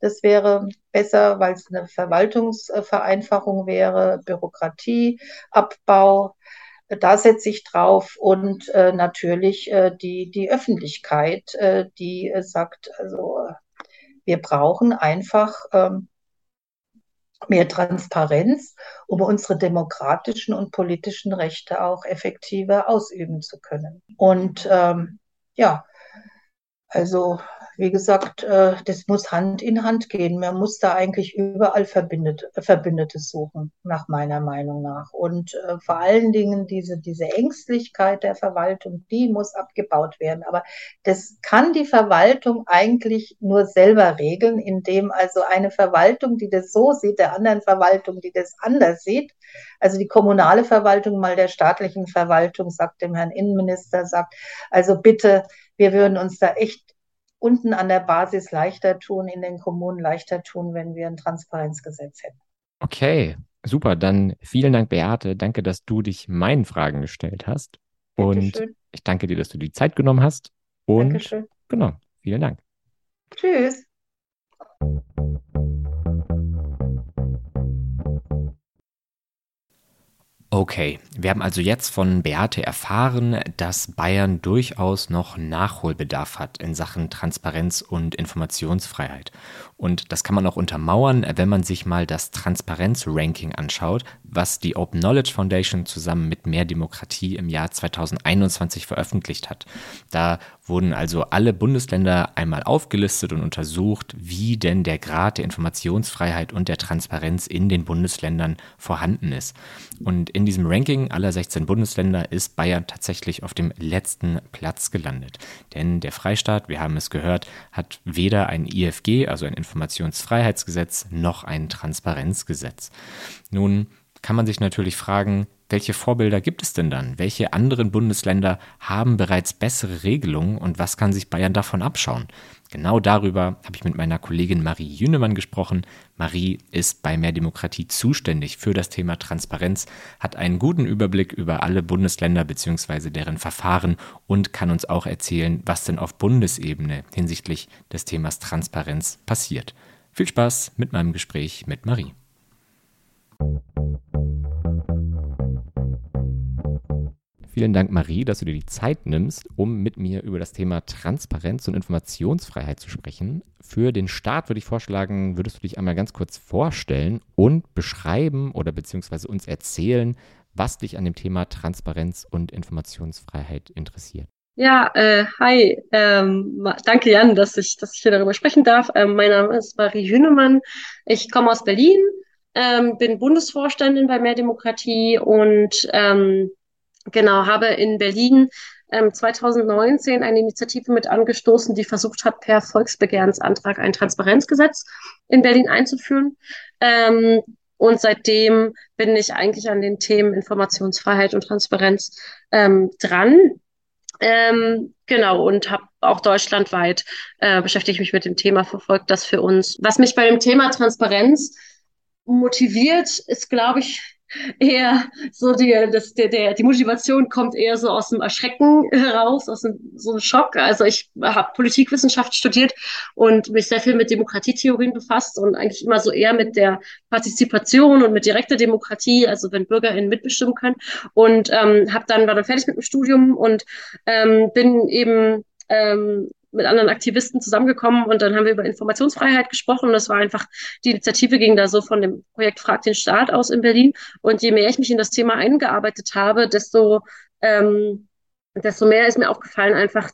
Das wäre besser, weil es eine Verwaltungsvereinfachung wäre, Bürokratieabbau da setze ich drauf und äh, natürlich äh, die, die Öffentlichkeit, äh, die äh, sagt, also wir brauchen einfach ähm, mehr Transparenz, um unsere demokratischen und politischen Rechte auch effektiver ausüben zu können. Und ähm, ja, also wie gesagt, äh, das muss Hand in Hand gehen. Man muss da eigentlich überall Verbündete, Verbündete suchen, nach meiner Meinung nach. Und äh, vor allen Dingen diese, diese Ängstlichkeit der Verwaltung, die muss abgebaut werden. Aber das kann die Verwaltung eigentlich nur selber regeln, indem also eine Verwaltung, die das so sieht, der anderen Verwaltung, die das anders sieht, also die kommunale Verwaltung mal der staatlichen Verwaltung sagt dem Herrn Innenminister, sagt, also bitte, wir würden uns da echt unten an der Basis leichter tun, in den Kommunen leichter tun, wenn wir ein Transparenzgesetz hätten. Okay, super. Dann vielen Dank, Beate. Danke, dass du dich meinen Fragen gestellt hast. Und ich danke dir, dass du die Zeit genommen hast. Und Dankeschön. genau, vielen Dank. Tschüss. Okay, wir haben also jetzt von Beate erfahren, dass Bayern durchaus noch Nachholbedarf hat in Sachen Transparenz und Informationsfreiheit. Und das kann man auch untermauern, wenn man sich mal das Transparenz-Ranking anschaut, was die Open Knowledge Foundation zusammen mit Mehr Demokratie im Jahr 2021 veröffentlicht hat. Da wurden also alle Bundesländer einmal aufgelistet und untersucht, wie denn der Grad der Informationsfreiheit und der Transparenz in den Bundesländern vorhanden ist. Und in diesem Ranking aller 16 Bundesländer ist Bayern tatsächlich auf dem letzten Platz gelandet. Denn der Freistaat, wir haben es gehört, hat weder ein IFG, also ein Informationsfreiheitsgesetz, noch ein Transparenzgesetz. Nun kann man sich natürlich fragen, welche Vorbilder gibt es denn dann? Welche anderen Bundesländer haben bereits bessere Regelungen und was kann sich Bayern davon abschauen? Genau darüber habe ich mit meiner Kollegin Marie Jünemann gesprochen. Marie ist bei Mehr Demokratie zuständig für das Thema Transparenz, hat einen guten Überblick über alle Bundesländer bzw. deren Verfahren und kann uns auch erzählen, was denn auf Bundesebene hinsichtlich des Themas Transparenz passiert. Viel Spaß mit meinem Gespräch mit Marie. Vielen Dank, Marie, dass du dir die Zeit nimmst, um mit mir über das Thema Transparenz und Informationsfreiheit zu sprechen. Für den Start würde ich vorschlagen, würdest du dich einmal ganz kurz vorstellen und beschreiben oder beziehungsweise uns erzählen, was dich an dem Thema Transparenz und Informationsfreiheit interessiert. Ja, äh, hi, ähm, danke Jan, dass ich, dass ich hier darüber sprechen darf. Ähm, mein Name ist Marie Hünemann. Ich komme aus Berlin, ähm, bin Bundesvorständin bei Mehr Demokratie und ähm, Genau, habe in Berlin ähm, 2019 eine Initiative mit angestoßen, die versucht hat, per Volksbegehrensantrag ein Transparenzgesetz in Berlin einzuführen. Ähm, und seitdem bin ich eigentlich an den Themen Informationsfreiheit und Transparenz ähm, dran. Ähm, genau, und habe auch deutschlandweit äh, beschäftige ich mich mit dem Thema, verfolgt das für uns. Was mich bei dem Thema Transparenz motiviert, ist, glaube ich, eher so die, das, der, der, die Motivation kommt eher so aus dem Erschrecken heraus, aus dem, so einem Schock. Also ich habe Politikwissenschaft studiert und mich sehr viel mit Demokratietheorien befasst und eigentlich immer so eher mit der Partizipation und mit direkter Demokratie, also wenn BürgerInnen mitbestimmen können. Und ähm, habe dann war dann fertig mit dem Studium und ähm, bin eben ähm, mit anderen Aktivisten zusammengekommen und dann haben wir über Informationsfreiheit gesprochen. Das war einfach, die Initiative ging da so von dem Projekt Frag den Staat aus in Berlin. Und je mehr ich mich in das Thema eingearbeitet habe, desto, ähm, desto mehr ist mir aufgefallen, einfach,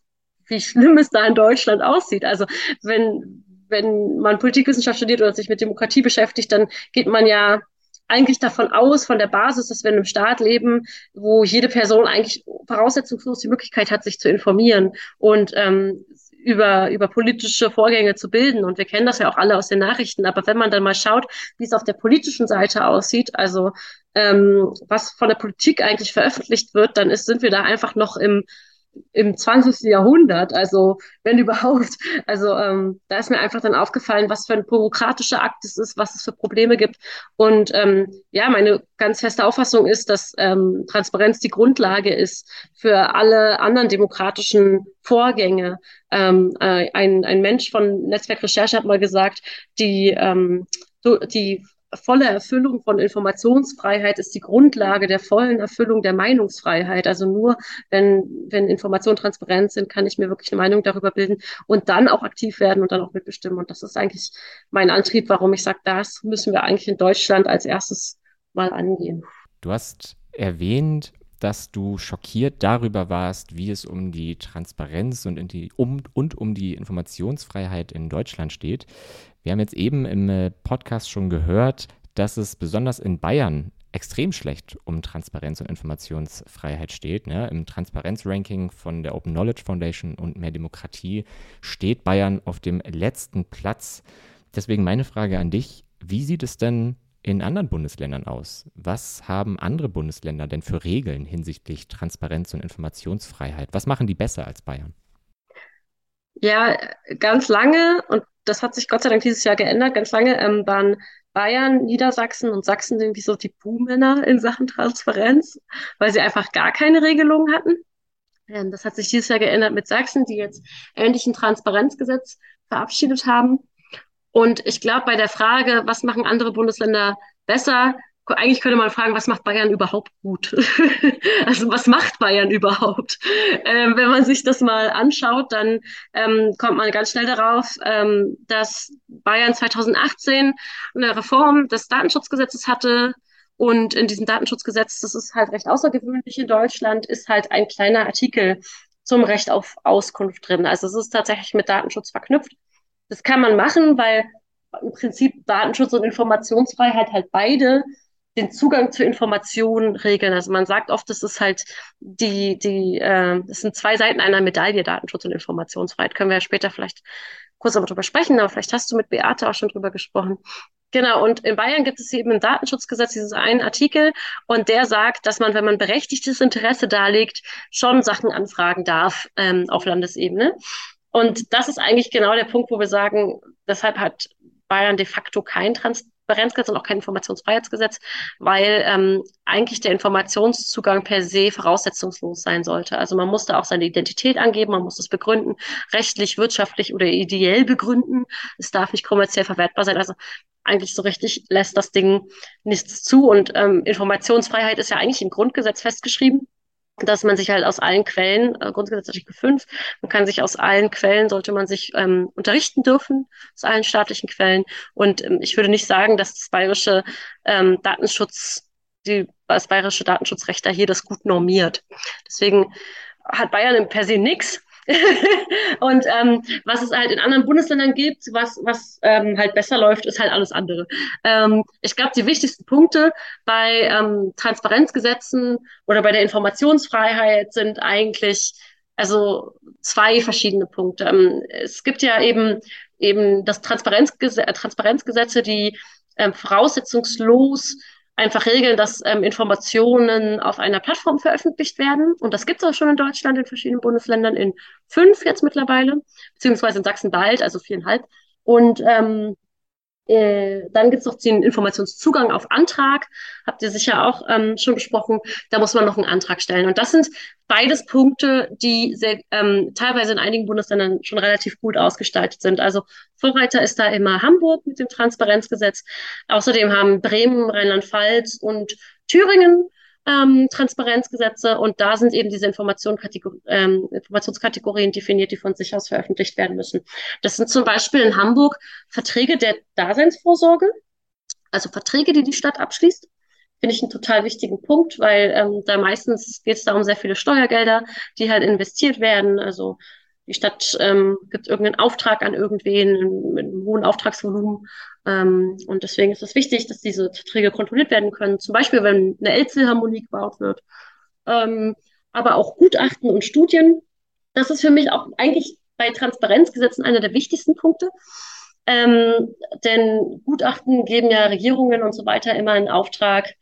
wie schlimm es da in Deutschland aussieht. Also wenn, wenn man Politikwissenschaft studiert oder sich mit Demokratie beschäftigt, dann geht man ja eigentlich davon aus, von der Basis, dass wir in einem Staat leben, wo jede Person eigentlich voraussetzungslos die Möglichkeit hat, sich zu informieren und ähm, über, über politische Vorgänge zu bilden. Und wir kennen das ja auch alle aus den Nachrichten. Aber wenn man dann mal schaut, wie es auf der politischen Seite aussieht, also ähm, was von der Politik eigentlich veröffentlicht wird, dann ist, sind wir da einfach noch im im 20. Jahrhundert, also wenn überhaupt. Also ähm, da ist mir einfach dann aufgefallen, was für ein bürokratischer Akt es ist, was es für Probleme gibt. Und ähm, ja, meine ganz feste Auffassung ist, dass ähm, Transparenz die Grundlage ist für alle anderen demokratischen Vorgänge. Ähm, äh, ein, ein Mensch von Netzwerk Recherche hat mal gesagt, die, ähm, die volle Erfüllung von Informationsfreiheit ist die Grundlage der vollen Erfüllung der Meinungsfreiheit. Also nur wenn, wenn Informationen transparent sind, kann ich mir wirklich eine Meinung darüber bilden und dann auch aktiv werden und dann auch mitbestimmen. Und das ist eigentlich mein Antrieb, warum ich sage, das müssen wir eigentlich in Deutschland als erstes mal angehen. Du hast erwähnt, dass du schockiert darüber warst, wie es um die Transparenz und, die, um, und um die Informationsfreiheit in Deutschland steht. Wir haben jetzt eben im äh, Podcast schon gehört, dass es besonders in Bayern extrem schlecht um Transparenz und Informationsfreiheit steht. Ne? Im Transparenzranking von der Open Knowledge Foundation und Mehr Demokratie steht Bayern auf dem letzten Platz. Deswegen meine Frage an dich, wie sieht es denn in anderen Bundesländern aus? Was haben andere Bundesländer denn für Regeln hinsichtlich Transparenz und Informationsfreiheit? Was machen die besser als Bayern? Ja, ganz lange, und das hat sich Gott sei Dank dieses Jahr geändert, ganz lange ähm, waren Bayern, Niedersachsen und Sachsen irgendwie so die Buhmänner in Sachen Transparenz, weil sie einfach gar keine Regelung hatten. Ähm, das hat sich dieses Jahr geändert mit Sachsen, die jetzt endlich ein Transparenzgesetz verabschiedet haben. Und ich glaube, bei der Frage, was machen andere Bundesländer besser, eigentlich könnte man fragen, was macht Bayern überhaupt gut? also was macht Bayern überhaupt? Ähm, wenn man sich das mal anschaut, dann ähm, kommt man ganz schnell darauf, ähm, dass Bayern 2018 eine Reform des Datenschutzgesetzes hatte. Und in diesem Datenschutzgesetz, das ist halt recht außergewöhnlich in Deutschland, ist halt ein kleiner Artikel zum Recht auf Auskunft drin. Also es ist tatsächlich mit Datenschutz verknüpft. Das kann man machen, weil im Prinzip Datenschutz und Informationsfreiheit halt beide den Zugang zu Informationen regeln. Also man sagt oft, das ist halt die, die, äh, das sind zwei Seiten einer Medaille, Datenschutz und Informationsfreiheit. Können wir ja später vielleicht kurz darüber sprechen, aber vielleicht hast du mit Beate auch schon drüber gesprochen. Genau, und in Bayern gibt es eben im Datenschutzgesetz dieses einen Artikel und der sagt, dass man, wenn man berechtigtes Interesse darlegt, schon Sachen anfragen darf ähm, auf Landesebene. Und das ist eigentlich genau der Punkt, wo wir sagen, deshalb hat Bayern de facto kein Transparenzgesetz und auch kein Informationsfreiheitsgesetz, weil ähm, eigentlich der Informationszugang per se voraussetzungslos sein sollte. Also man musste auch seine Identität angeben, man muss es begründen, rechtlich, wirtschaftlich oder ideell begründen. Es darf nicht kommerziell verwertbar sein. Also eigentlich so richtig lässt das Ding nichts zu. Und ähm, Informationsfreiheit ist ja eigentlich im Grundgesetz festgeschrieben dass man sich halt aus allen Quellen, äh, Grundgesetz Artikel 5, man kann sich aus allen Quellen, sollte man sich ähm, unterrichten dürfen, aus allen staatlichen Quellen. Und ähm, ich würde nicht sagen, dass das bayerische ähm, Datenschutz, die, das bayerische Datenschutzrecht da hier das gut normiert. Deswegen hat Bayern per se nichts. und ähm, was es halt in anderen Bundesländern gibt, was, was ähm, halt besser läuft, ist halt alles andere. Ähm, ich glaube, die wichtigsten Punkte bei ähm, Transparenzgesetzen oder bei der Informationsfreiheit sind eigentlich also zwei verschiedene Punkte. Ähm, es gibt ja eben eben das Transparenzgesetz, Transparenzgesetze, die ähm, voraussetzungslos einfach regeln, dass ähm, Informationen auf einer Plattform veröffentlicht werden. Und das gibt es auch schon in Deutschland, in verschiedenen Bundesländern, in fünf jetzt mittlerweile, beziehungsweise in Sachsen bald, also viereinhalb. Und ähm, äh, dann gibt es noch den Informationszugang auf Antrag, habt ihr sicher auch ähm, schon besprochen. Da muss man noch einen Antrag stellen. Und das sind beides Punkte, die sehr, ähm, teilweise in einigen Bundesländern schon relativ gut ausgestaltet sind. Also Vorreiter ist da immer Hamburg mit dem Transparenzgesetz. Außerdem haben Bremen, Rheinland-Pfalz und Thüringen ähm, Transparenzgesetze und da sind eben diese Information ähm, Informationskategorien definiert, die von sich aus veröffentlicht werden müssen. Das sind zum Beispiel in Hamburg Verträge der Daseinsvorsorge, also Verträge, die die Stadt abschließt. Finde ich einen total wichtigen Punkt, weil ähm, da meistens geht es da um sehr viele Steuergelder, die halt investiert werden. Also die Stadt ähm, gibt irgendeinen Auftrag an irgendwen mit einem hohen Auftragsvolumen. Ähm, und deswegen ist es wichtig, dass diese Verträge kontrolliert werden können. Zum Beispiel, wenn eine Elbphilharmonie gebaut wird. Ähm, aber auch Gutachten und Studien. Das ist für mich auch eigentlich bei Transparenzgesetzen einer der wichtigsten Punkte. Ähm, denn Gutachten geben ja Regierungen und so weiter immer einen Auftrag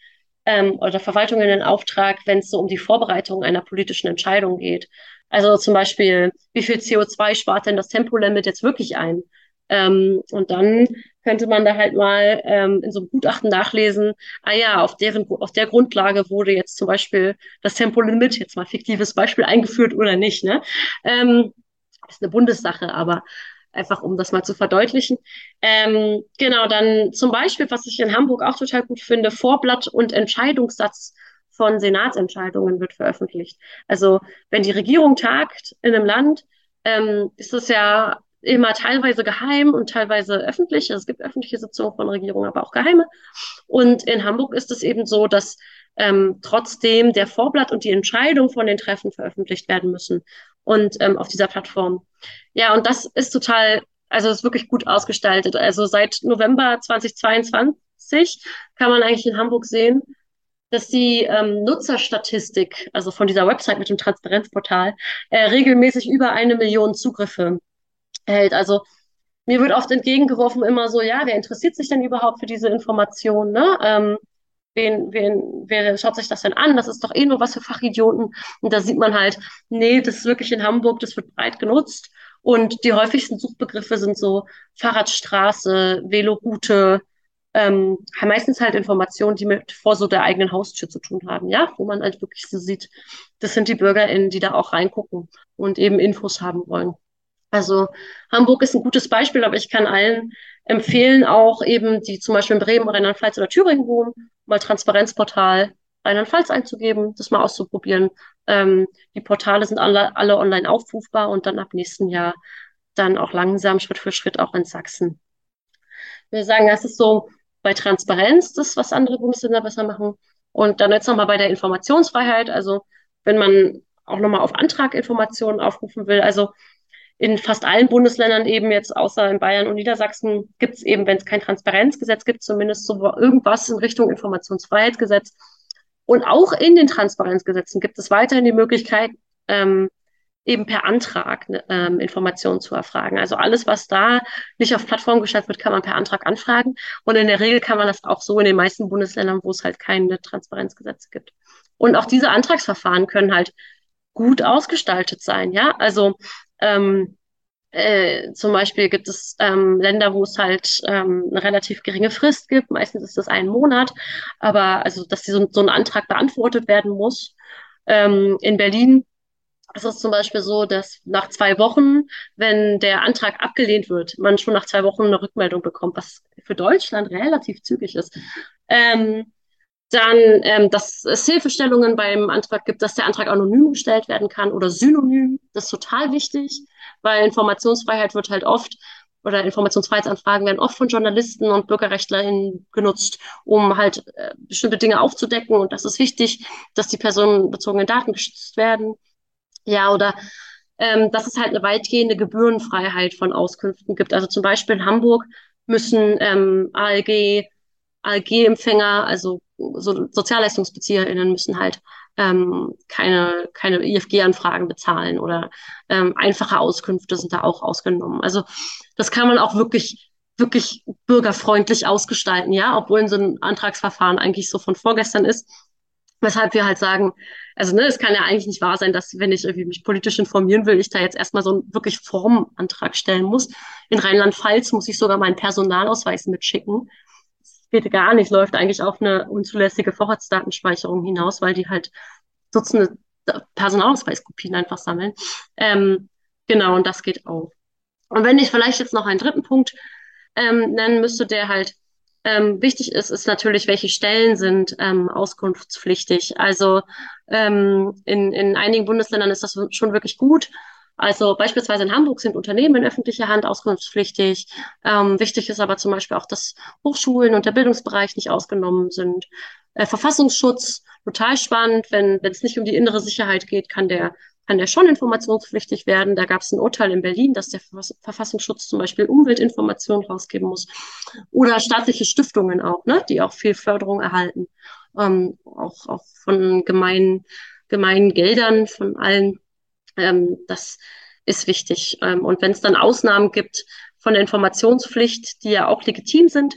ähm, oder Verwaltungen einen Auftrag, wenn es so um die Vorbereitung einer politischen Entscheidung geht. Also zum Beispiel, wie viel CO2 spart denn das Tempolimit jetzt wirklich ein? Ähm, und dann könnte man da halt mal ähm, in so einem Gutachten nachlesen, ah ja, auf, deren, auf der Grundlage wurde jetzt zum Beispiel das Tempolimit, jetzt mal fiktives Beispiel, eingeführt oder nicht. Ne? Ähm, ist eine Bundessache, aber einfach um das mal zu verdeutlichen. Ähm, genau, dann zum Beispiel, was ich in Hamburg auch total gut finde, Vorblatt und Entscheidungssatz von Senatsentscheidungen wird veröffentlicht. Also wenn die Regierung tagt in einem Land, ähm, ist es ja immer teilweise geheim und teilweise öffentlich. Also es gibt öffentliche Sitzungen von Regierungen, aber auch geheime. Und in Hamburg ist es eben so, dass ähm, trotzdem der Vorblatt und die Entscheidung von den Treffen veröffentlicht werden müssen und ähm, auf dieser Plattform. Ja, und das ist total, also ist wirklich gut ausgestaltet. Also seit November 2022 kann man eigentlich in Hamburg sehen, dass die ähm, Nutzerstatistik, also von dieser Website mit dem Transparenzportal, äh, regelmäßig über eine Million Zugriffe hält. Also mir wird oft entgegengeworfen immer so, ja, wer interessiert sich denn überhaupt für diese Information? Ne? Ähm, wen, wen, wer schaut sich das denn an? Das ist doch eh nur was für Fachidioten. Und da sieht man halt, nee, das ist wirklich in Hamburg, das wird breit genutzt. Und die häufigsten Suchbegriffe sind so Fahrradstraße, Veloroute, ähm, meistens halt Informationen, die mit vor so der eigenen Haustür zu tun haben, ja, wo man halt wirklich so sieht, das sind die BürgerInnen, die da auch reingucken und eben Infos haben wollen. Also Hamburg ist ein gutes Beispiel, aber ich kann allen empfehlen, auch eben, die zum Beispiel in Bremen, Rheinland-Pfalz oder Thüringen wohnen, mal Transparenzportal Rheinland-Pfalz einzugeben, das mal auszuprobieren. Ähm, die Portale sind alle, alle online aufrufbar und dann ab nächsten Jahr dann auch langsam Schritt für Schritt auch in Sachsen. Wir sagen, das ist so bei Transparenz, das, was andere Bundesländer besser machen. Und dann jetzt nochmal bei der Informationsfreiheit. Also wenn man auch nochmal auf Antraginformationen aufrufen will. Also in fast allen Bundesländern eben jetzt, außer in Bayern und Niedersachsen, gibt es eben, wenn es kein Transparenzgesetz gibt, zumindest so irgendwas in Richtung Informationsfreiheitsgesetz. Und auch in den Transparenzgesetzen gibt es weiterhin die Möglichkeit, ähm, eben per Antrag ne, ähm, Informationen zu erfragen. Also alles, was da nicht auf Plattform gestellt wird, kann man per Antrag anfragen. Und in der Regel kann man das auch so in den meisten Bundesländern, wo es halt keine Transparenzgesetze gibt. Und auch diese Antragsverfahren können halt gut ausgestaltet sein, ja. Also ähm, äh, zum Beispiel gibt es ähm, Länder, wo es halt ähm, eine relativ geringe Frist gibt. Meistens ist das ein Monat, aber also, dass so, so ein Antrag beantwortet werden muss. Ähm, in Berlin ist es zum Beispiel so, dass nach zwei Wochen, wenn der Antrag abgelehnt wird, man schon nach zwei Wochen eine Rückmeldung bekommt, was für Deutschland relativ zügig ist. Ähm, dann, ähm, dass es Hilfestellungen beim Antrag gibt, dass der Antrag anonym gestellt werden kann oder synonym. Das ist total wichtig, weil Informationsfreiheit wird halt oft oder Informationsfreiheitsanfragen werden oft von Journalisten und BürgerrechtlerInnen genutzt, um halt äh, bestimmte Dinge aufzudecken. Und das ist wichtig, dass die personenbezogenen Daten geschützt werden. Ja, oder ähm, dass es halt eine weitgehende Gebührenfreiheit von Auskünften gibt. Also zum Beispiel in Hamburg müssen ähm, ALG, ALG-Empfänger, also so SozialleistungsbezieherInnen müssen halt ähm, keine, keine IFG-Anfragen bezahlen oder ähm, einfache Auskünfte sind da auch ausgenommen. Also das kann man auch wirklich, wirklich bürgerfreundlich ausgestalten, ja, obwohl so ein Antragsverfahren eigentlich so von vorgestern ist. Weshalb wir halt sagen, also ne, es kann ja eigentlich nicht wahr sein, dass wenn ich irgendwie mich politisch informieren will, ich da jetzt erstmal so einen wirklich Formantrag stellen muss. In Rheinland-Pfalz muss ich sogar meinen Personalausweis mitschicken geht gar nicht, läuft eigentlich auf eine unzulässige Vorratsdatenspeicherung hinaus, weil die halt Dutzende Personalausweiskopien einfach sammeln. Ähm, genau, und das geht auch. Und wenn ich vielleicht jetzt noch einen dritten Punkt ähm, nennen müsste, der halt ähm, wichtig ist, ist natürlich, welche Stellen sind ähm, auskunftspflichtig. Also ähm, in, in einigen Bundesländern ist das schon wirklich gut. Also beispielsweise in Hamburg sind Unternehmen in öffentlicher Hand auskunftspflichtig. Ähm, wichtig ist aber zum Beispiel auch, dass Hochschulen und der Bildungsbereich nicht ausgenommen sind. Äh, Verfassungsschutz, total spannend. Wenn es nicht um die innere Sicherheit geht, kann der kann der schon informationspflichtig werden. Da gab es ein Urteil in Berlin, dass der Verfassungsschutz zum Beispiel Umweltinformationen rausgeben muss. Oder staatliche Stiftungen auch, ne, die auch viel Förderung erhalten. Ähm, auch, auch von gemeinen, gemeinen Geldern, von allen ähm, das ist wichtig. Ähm, und wenn es dann Ausnahmen gibt von der Informationspflicht, die ja auch legitim sind,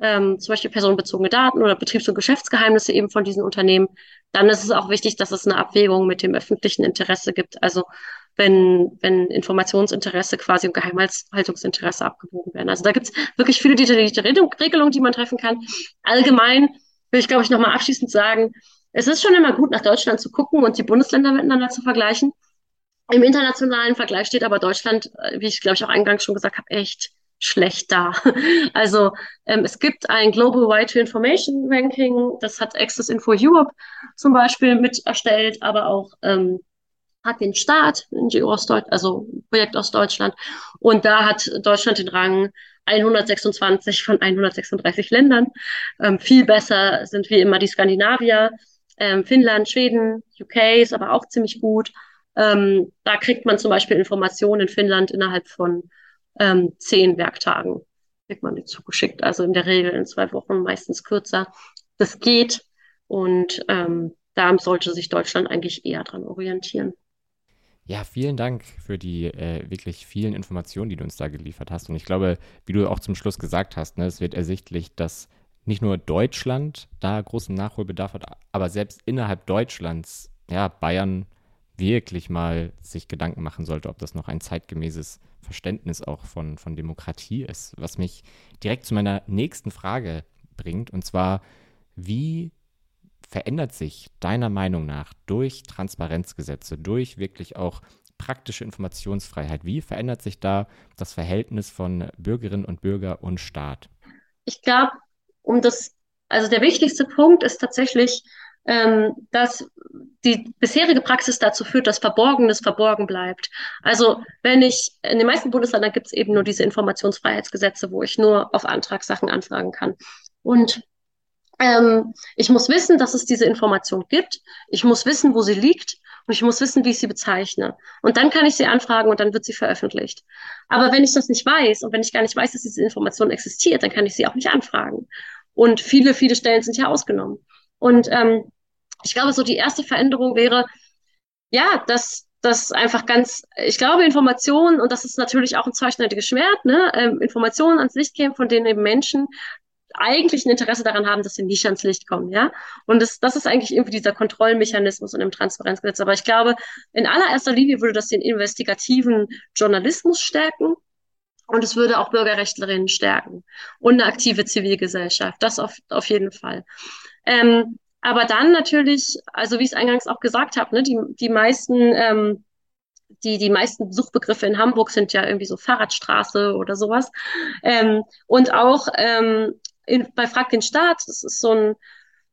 ähm, zum Beispiel personenbezogene Daten oder Betriebs- und Geschäftsgeheimnisse eben von diesen Unternehmen, dann ist es auch wichtig, dass es eine Abwägung mit dem öffentlichen Interesse gibt. Also wenn, wenn Informationsinteresse quasi und Geheimhaltungsinteresse abgewogen werden. Also da gibt es wirklich viele detaillierte Regelungen, die man treffen kann. Allgemein will ich, glaube ich, nochmal abschließend sagen, es ist schon immer gut, nach Deutschland zu gucken und die Bundesländer miteinander zu vergleichen. Im internationalen Vergleich steht aber Deutschland, äh, wie ich glaube ich auch eingangs schon gesagt habe, echt schlecht da. Also ähm, es gibt ein Global Right to Information Ranking, das hat Access Info Europe zum Beispiel mit erstellt, aber auch ähm, hat den Staat, NGO aus Deutschland, also Projekt aus Deutschland. Und da hat Deutschland den Rang 126 von 136 Ländern. Ähm, viel besser sind wie immer die Skandinavier, ähm, Finnland, Schweden, UK ist aber auch ziemlich gut. Ähm, da kriegt man zum Beispiel Informationen in Finnland innerhalb von ähm, zehn Werktagen. Kriegt man die zugeschickt. Also in der Regel in zwei Wochen, meistens kürzer. Das geht. Und ähm, da sollte sich Deutschland eigentlich eher dran orientieren. Ja, vielen Dank für die äh, wirklich vielen Informationen, die du uns da geliefert hast. Und ich glaube, wie du auch zum Schluss gesagt hast, ne, es wird ersichtlich, dass nicht nur Deutschland da großen Nachholbedarf hat, aber selbst innerhalb Deutschlands, ja, Bayern wirklich mal sich Gedanken machen sollte, ob das noch ein zeitgemäßes Verständnis auch von, von Demokratie ist. Was mich direkt zu meiner nächsten Frage bringt, und zwar, wie verändert sich deiner Meinung nach durch Transparenzgesetze, durch wirklich auch praktische Informationsfreiheit, wie verändert sich da das Verhältnis von Bürgerinnen und Bürger und Staat? Ich glaube, um das, also der wichtigste Punkt ist tatsächlich, dass die bisherige Praxis dazu führt, dass Verborgenes verborgen bleibt. Also wenn ich, in den meisten Bundesländern gibt es eben nur diese Informationsfreiheitsgesetze, wo ich nur auf Antragssachen anfragen kann. Und ähm, ich muss wissen, dass es diese Information gibt. Ich muss wissen, wo sie liegt. Und ich muss wissen, wie ich sie bezeichne. Und dann kann ich sie anfragen und dann wird sie veröffentlicht. Aber wenn ich das nicht weiß und wenn ich gar nicht weiß, dass diese Information existiert, dann kann ich sie auch nicht anfragen. Und viele, viele Stellen sind ja ausgenommen. Und ähm, ich glaube, so die erste Veränderung wäre, ja, dass das einfach ganz, ich glaube, Informationen, und das ist natürlich auch ein zweischneidiges Schwert, ne, ähm, Informationen ans Licht kämen, von denen eben Menschen eigentlich ein Interesse daran haben, dass sie nicht ans Licht kommen, ja. Und das, das ist eigentlich irgendwie dieser Kontrollmechanismus in dem Transparenzgesetz. Aber ich glaube, in allererster Linie würde das den investigativen Journalismus stärken. Und es würde auch Bürgerrechtlerinnen stärken und eine aktive Zivilgesellschaft. Das auf, auf jeden Fall. Ähm, aber dann natürlich, also wie ich es eingangs auch gesagt habe, ne, die, die meisten ähm, die, die meisten Suchbegriffe in Hamburg sind ja irgendwie so Fahrradstraße oder sowas. Ähm, und auch ähm, in, bei Frag den Staat, das ist so ein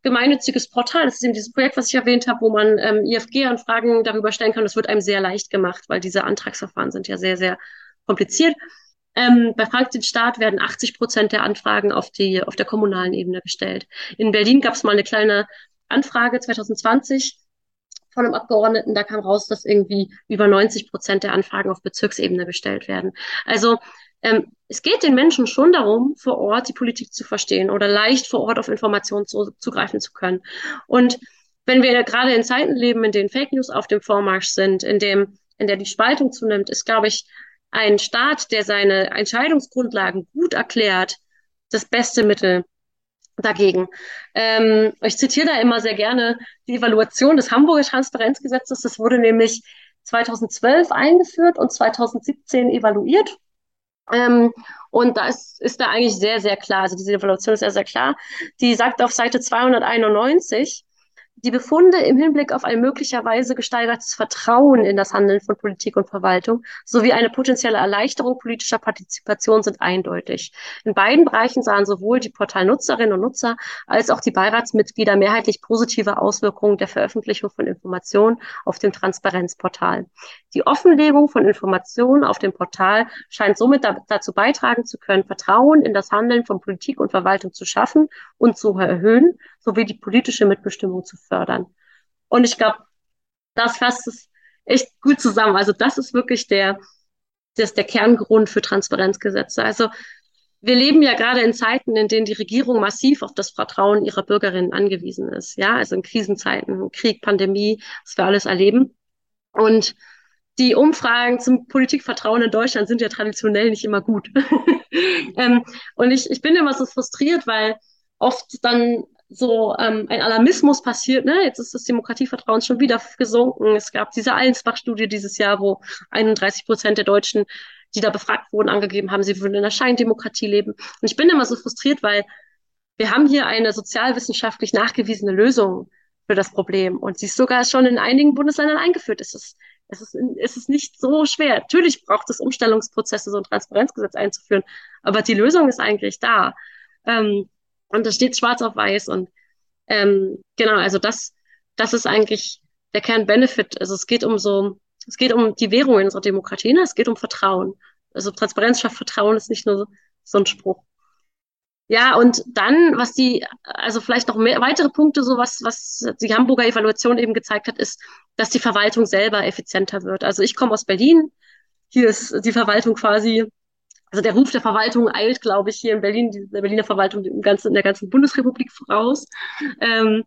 gemeinnütziges Portal. Das ist eben dieses Projekt, was ich erwähnt habe, wo man ähm, IFG-Anfragen darüber stellen kann. Das wird einem sehr leicht gemacht, weil diese Antragsverfahren sind ja sehr, sehr kompliziert. Ähm, bei Frag den Staat werden 80 Prozent der Anfragen auf, die, auf der kommunalen Ebene gestellt. In Berlin gab es mal eine kleine Anfrage 2020 von einem Abgeordneten, da kam raus, dass irgendwie über 90 Prozent der Anfragen auf Bezirksebene gestellt werden. Also ähm, es geht den Menschen schon darum, vor Ort die Politik zu verstehen oder leicht vor Ort auf Informationen zu, zugreifen zu können. Und wenn wir gerade in Zeiten leben, in denen Fake News auf dem Vormarsch sind, in dem, in der die Spaltung zunimmt, ist, glaube ich, ein Staat, der seine Entscheidungsgrundlagen gut erklärt, das beste Mittel dagegen. Ähm, ich zitiere da immer sehr gerne die Evaluation des Hamburger Transparenzgesetzes. Das wurde nämlich 2012 eingeführt und 2017 evaluiert. Ähm, und da ist, ist da eigentlich sehr, sehr klar, also diese Evaluation ist sehr, sehr klar. Die sagt auf Seite 291, die Befunde im Hinblick auf ein möglicherweise gesteigertes Vertrauen in das Handeln von Politik und Verwaltung sowie eine potenzielle Erleichterung politischer Partizipation sind eindeutig. In beiden Bereichen sahen sowohl die Portalnutzerinnen und Nutzer als auch die Beiratsmitglieder mehrheitlich positive Auswirkungen der Veröffentlichung von Informationen auf dem Transparenzportal. Die Offenlegung von Informationen auf dem Portal scheint somit da, dazu beitragen zu können, Vertrauen in das Handeln von Politik und Verwaltung zu schaffen und zu erhöhen, sowie die politische Mitbestimmung zu fördern. Und ich glaube, das fasst es echt gut zusammen. Also das ist wirklich der, das der Kerngrund für Transparenzgesetze. Also wir leben ja gerade in Zeiten, in denen die Regierung massiv auf das Vertrauen ihrer Bürgerinnen angewiesen ist. Ja, also in Krisenzeiten, Krieg, Pandemie, was wir alles erleben. Und die Umfragen zum Politikvertrauen in Deutschland sind ja traditionell nicht immer gut. ähm, und ich, ich bin immer so frustriert, weil oft dann so ähm, ein Alarmismus passiert. Ne? Jetzt ist das Demokratievertrauen schon wieder gesunken. Es gab diese Allensbach-Studie dieses Jahr, wo 31 Prozent der Deutschen, die da befragt wurden, angegeben haben, sie würden in einer Scheindemokratie leben. Und ich bin immer so frustriert, weil wir haben hier eine sozialwissenschaftlich nachgewiesene Lösung für das Problem. Und sie ist sogar schon in einigen Bundesländern eingeführt. Es ist es ist, es ist nicht so schwer. Natürlich braucht es Umstellungsprozesse, so ein Transparenzgesetz einzuführen, aber die Lösung ist eigentlich da. Ähm, und das steht schwarz auf weiß. Und ähm, genau, also das, das ist eigentlich der Kernbenefit. Also es geht um so, es geht um die Währung in unserer Demokratie, ne? es geht um Vertrauen. Also Transparenz schafft Vertrauen ist nicht nur so, so ein Spruch. Ja, und dann, was die, also vielleicht noch mehr weitere Punkte, so was, was die Hamburger Evaluation eben gezeigt hat, ist, dass die Verwaltung selber effizienter wird. Also ich komme aus Berlin. Hier ist die Verwaltung quasi, also der Ruf der Verwaltung eilt, glaube ich, hier in Berlin, der Berliner Verwaltung im ganzen, in der ganzen Bundesrepublik voraus. Ähm,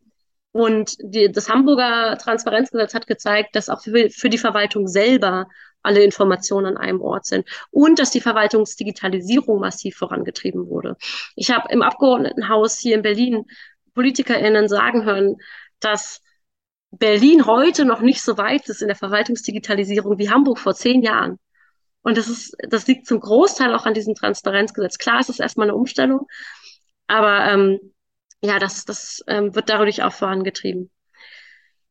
und die, das Hamburger Transparenzgesetz hat gezeigt, dass auch für, für die Verwaltung selber alle Informationen an einem Ort sind und dass die Verwaltungsdigitalisierung massiv vorangetrieben wurde. Ich habe im Abgeordnetenhaus hier in Berlin PolitikerInnen sagen hören, dass Berlin heute noch nicht so weit ist in der Verwaltungsdigitalisierung wie Hamburg vor zehn Jahren. Und das ist, das liegt zum Großteil auch an diesem Transparenzgesetz. Klar, es ist erstmal eine Umstellung, aber ähm, ja, das, das ähm, wird dadurch auch vorangetrieben.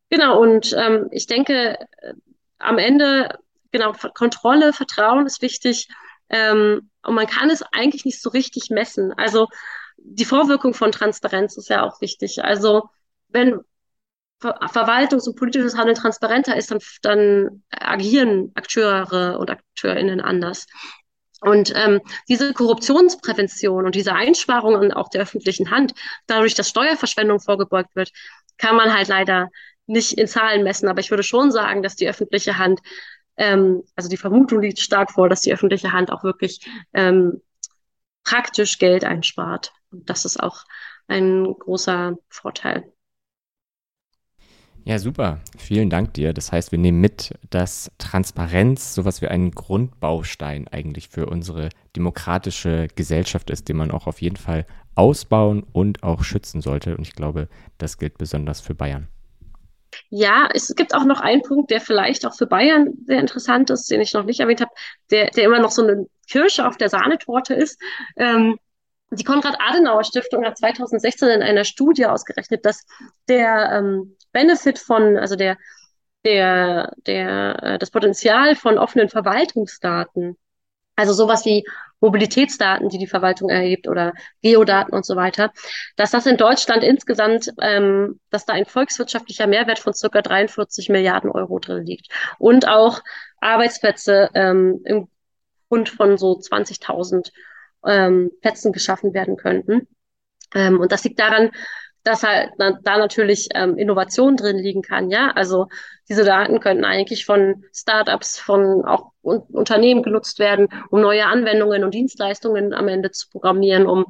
Genau, und ähm, ich denke, äh, am Ende genau, Kontrolle, Vertrauen ist wichtig. Ähm, und man kann es eigentlich nicht so richtig messen. Also die Vorwirkung von Transparenz ist ja auch wichtig. Also wenn Ver Verwaltungs- und politisches Handeln transparenter ist, dann, dann agieren Akteure und AkteurInnen anders. Und ähm, diese Korruptionsprävention und diese Einsparungen auch der öffentlichen Hand, dadurch, dass Steuerverschwendung vorgebeugt wird, kann man halt leider nicht in Zahlen messen, aber ich würde schon sagen, dass die öffentliche Hand, ähm, also die Vermutung liegt stark vor, dass die öffentliche Hand auch wirklich ähm, praktisch Geld einspart. Und das ist auch ein großer Vorteil. Ja, super. Vielen Dank dir. Das heißt, wir nehmen mit, dass Transparenz sowas wie ein Grundbaustein eigentlich für unsere demokratische Gesellschaft ist, den man auch auf jeden Fall ausbauen und auch schützen sollte. Und ich glaube, das gilt besonders für Bayern. Ja, es gibt auch noch einen Punkt, der vielleicht auch für Bayern sehr interessant ist, den ich noch nicht erwähnt habe, der, der immer noch so eine Kirsche auf der Sahnetorte ist. Ähm, die Konrad-Adenauer-Stiftung hat 2016 in einer Studie ausgerechnet, dass der ähm, Benefit von, also der, der, der, äh, das Potenzial von offenen Verwaltungsdaten, also sowas wie Mobilitätsdaten, die die Verwaltung erhebt oder Geodaten und so weiter, dass das in Deutschland insgesamt, ähm, dass da ein volkswirtschaftlicher Mehrwert von circa 43 Milliarden Euro drin liegt. Und auch Arbeitsplätze ähm, im Grund von so 20.000 ähm, Plätzen geschaffen werden könnten. Ähm, und das liegt daran, dass halt na, da natürlich ähm, Innovation drin liegen kann. Ja, also diese Daten könnten eigentlich von Startups, von auch un Unternehmen genutzt werden, um neue Anwendungen und Dienstleistungen am Ende zu programmieren, um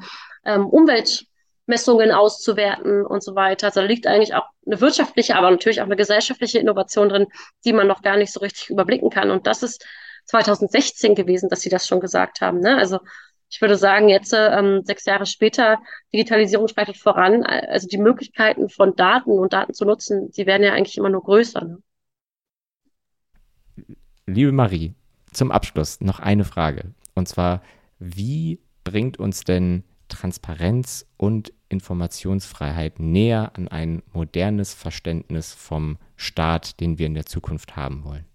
ähm, Umweltmessungen auszuwerten und so weiter. Also da liegt eigentlich auch eine wirtschaftliche, aber natürlich auch eine gesellschaftliche Innovation drin, die man noch gar nicht so richtig überblicken kann. Und das ist 2016 gewesen, dass sie das schon gesagt haben. Ne? Also ich würde sagen, jetzt ähm, sechs Jahre später, Digitalisierung schreitet voran. Also die Möglichkeiten von Daten und Daten zu nutzen, die werden ja eigentlich immer nur größer. Ne? Liebe Marie, zum Abschluss noch eine Frage. Und zwar, wie bringt uns denn Transparenz und Informationsfreiheit näher an ein modernes Verständnis vom Staat, den wir in der Zukunft haben wollen?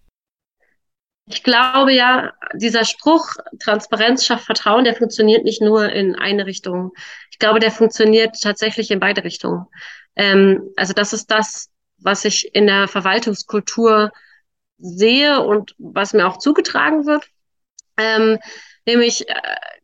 Ich glaube ja, dieser Spruch, Transparenz schafft Vertrauen, der funktioniert nicht nur in eine Richtung. Ich glaube, der funktioniert tatsächlich in beide Richtungen. Ähm, also das ist das, was ich in der Verwaltungskultur sehe und was mir auch zugetragen wird. Ähm, nämlich, äh,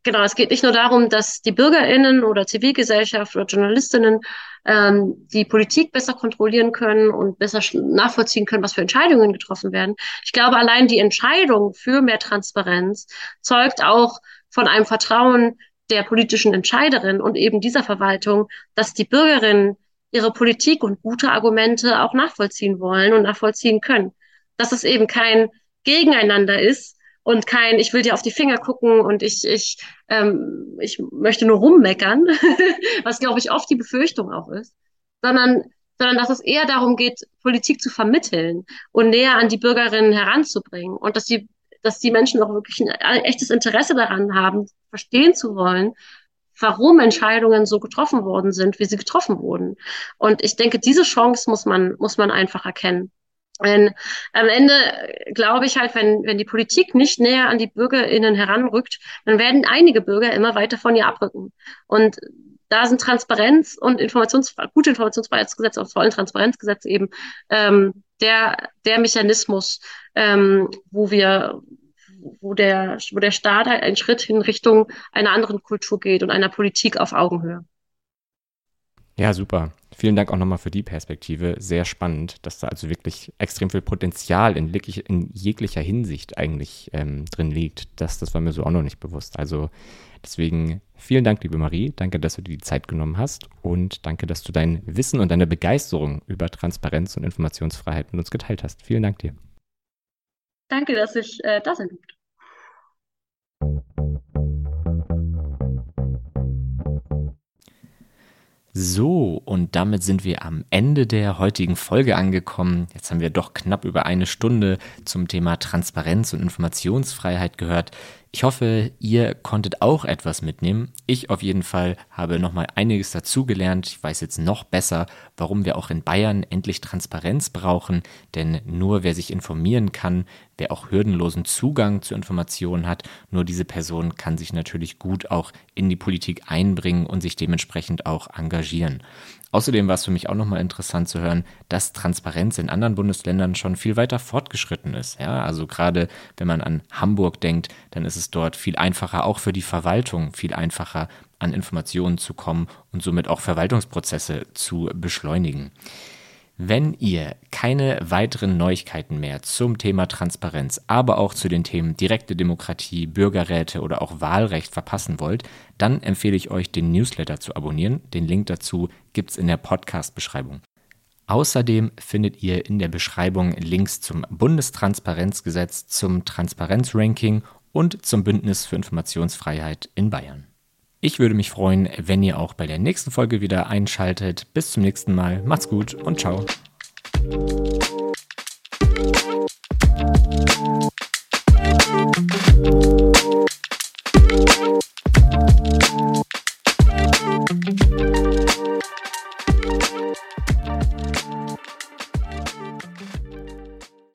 genau, es geht nicht nur darum, dass die BürgerInnen oder Zivilgesellschaft oder JournalistInnen ähm, die Politik besser kontrollieren können und besser nachvollziehen können, was für Entscheidungen getroffen werden. Ich glaube, allein die Entscheidung für mehr Transparenz zeugt auch von einem Vertrauen der politischen Entscheiderin und eben dieser Verwaltung, dass die Bürgerinnen ihre Politik und gute Argumente auch nachvollziehen wollen und nachvollziehen können. Dass es eben kein Gegeneinander ist, und kein, ich will dir auf die Finger gucken und ich, ich, ähm, ich möchte nur rummeckern, was glaube ich oft die Befürchtung auch ist, sondern, sondern dass es eher darum geht, Politik zu vermitteln und näher an die Bürgerinnen heranzubringen und dass die, dass die Menschen auch wirklich ein echtes Interesse daran haben, verstehen zu wollen, warum Entscheidungen so getroffen worden sind, wie sie getroffen wurden. Und ich denke, diese Chance muss man, muss man einfach erkennen. Denn am Ende glaube ich halt, wenn, wenn die Politik nicht näher an die BürgerInnen heranrückt, dann werden einige Bürger immer weiter von ihr abrücken. Und da sind Transparenz und Informations gute Informationsfreiheitsgesetze, auch vor allem Transparenzgesetze eben ähm, der, der Mechanismus, ähm, wo wir wo der, wo der Staat halt einen Schritt in Richtung einer anderen Kultur geht und einer Politik auf Augenhöhe. Ja, super. Vielen Dank auch nochmal für die Perspektive. Sehr spannend, dass da also wirklich extrem viel Potenzial in, in jeglicher Hinsicht eigentlich ähm, drin liegt. Das, das war mir so auch noch nicht bewusst. Also deswegen vielen Dank, liebe Marie. Danke, dass du dir die Zeit genommen hast und danke, dass du dein Wissen und deine Begeisterung über Transparenz und Informationsfreiheit mit uns geteilt hast. Vielen Dank dir. Danke, dass ich äh, da sein durfte. So, und damit sind wir am Ende der heutigen Folge angekommen. Jetzt haben wir doch knapp über eine Stunde zum Thema Transparenz und Informationsfreiheit gehört. Ich hoffe, ihr konntet auch etwas mitnehmen. Ich auf jeden Fall habe nochmal einiges dazugelernt. Ich weiß jetzt noch besser, warum wir auch in Bayern endlich Transparenz brauchen. Denn nur wer sich informieren kann, wer auch hürdenlosen Zugang zu Informationen hat, nur diese Person kann sich natürlich gut auch in die Politik einbringen und sich dementsprechend auch engagieren. Außerdem war es für mich auch nochmal interessant zu hören, dass Transparenz in anderen Bundesländern schon viel weiter fortgeschritten ist. Ja, also gerade wenn man an Hamburg denkt, dann ist es dort viel einfacher, auch für die Verwaltung viel einfacher, an Informationen zu kommen und somit auch Verwaltungsprozesse zu beschleunigen. Wenn ihr keine weiteren Neuigkeiten mehr zum Thema Transparenz, aber auch zu den Themen direkte Demokratie, Bürgerräte oder auch Wahlrecht verpassen wollt, dann empfehle ich euch, den Newsletter zu abonnieren. Den Link dazu gibt es in der Podcast-Beschreibung. Außerdem findet ihr in der Beschreibung Links zum Bundestransparenzgesetz, zum Transparenzranking und zum Bündnis für Informationsfreiheit in Bayern. Ich würde mich freuen, wenn ihr auch bei der nächsten Folge wieder einschaltet. Bis zum nächsten Mal. Macht's gut und ciao.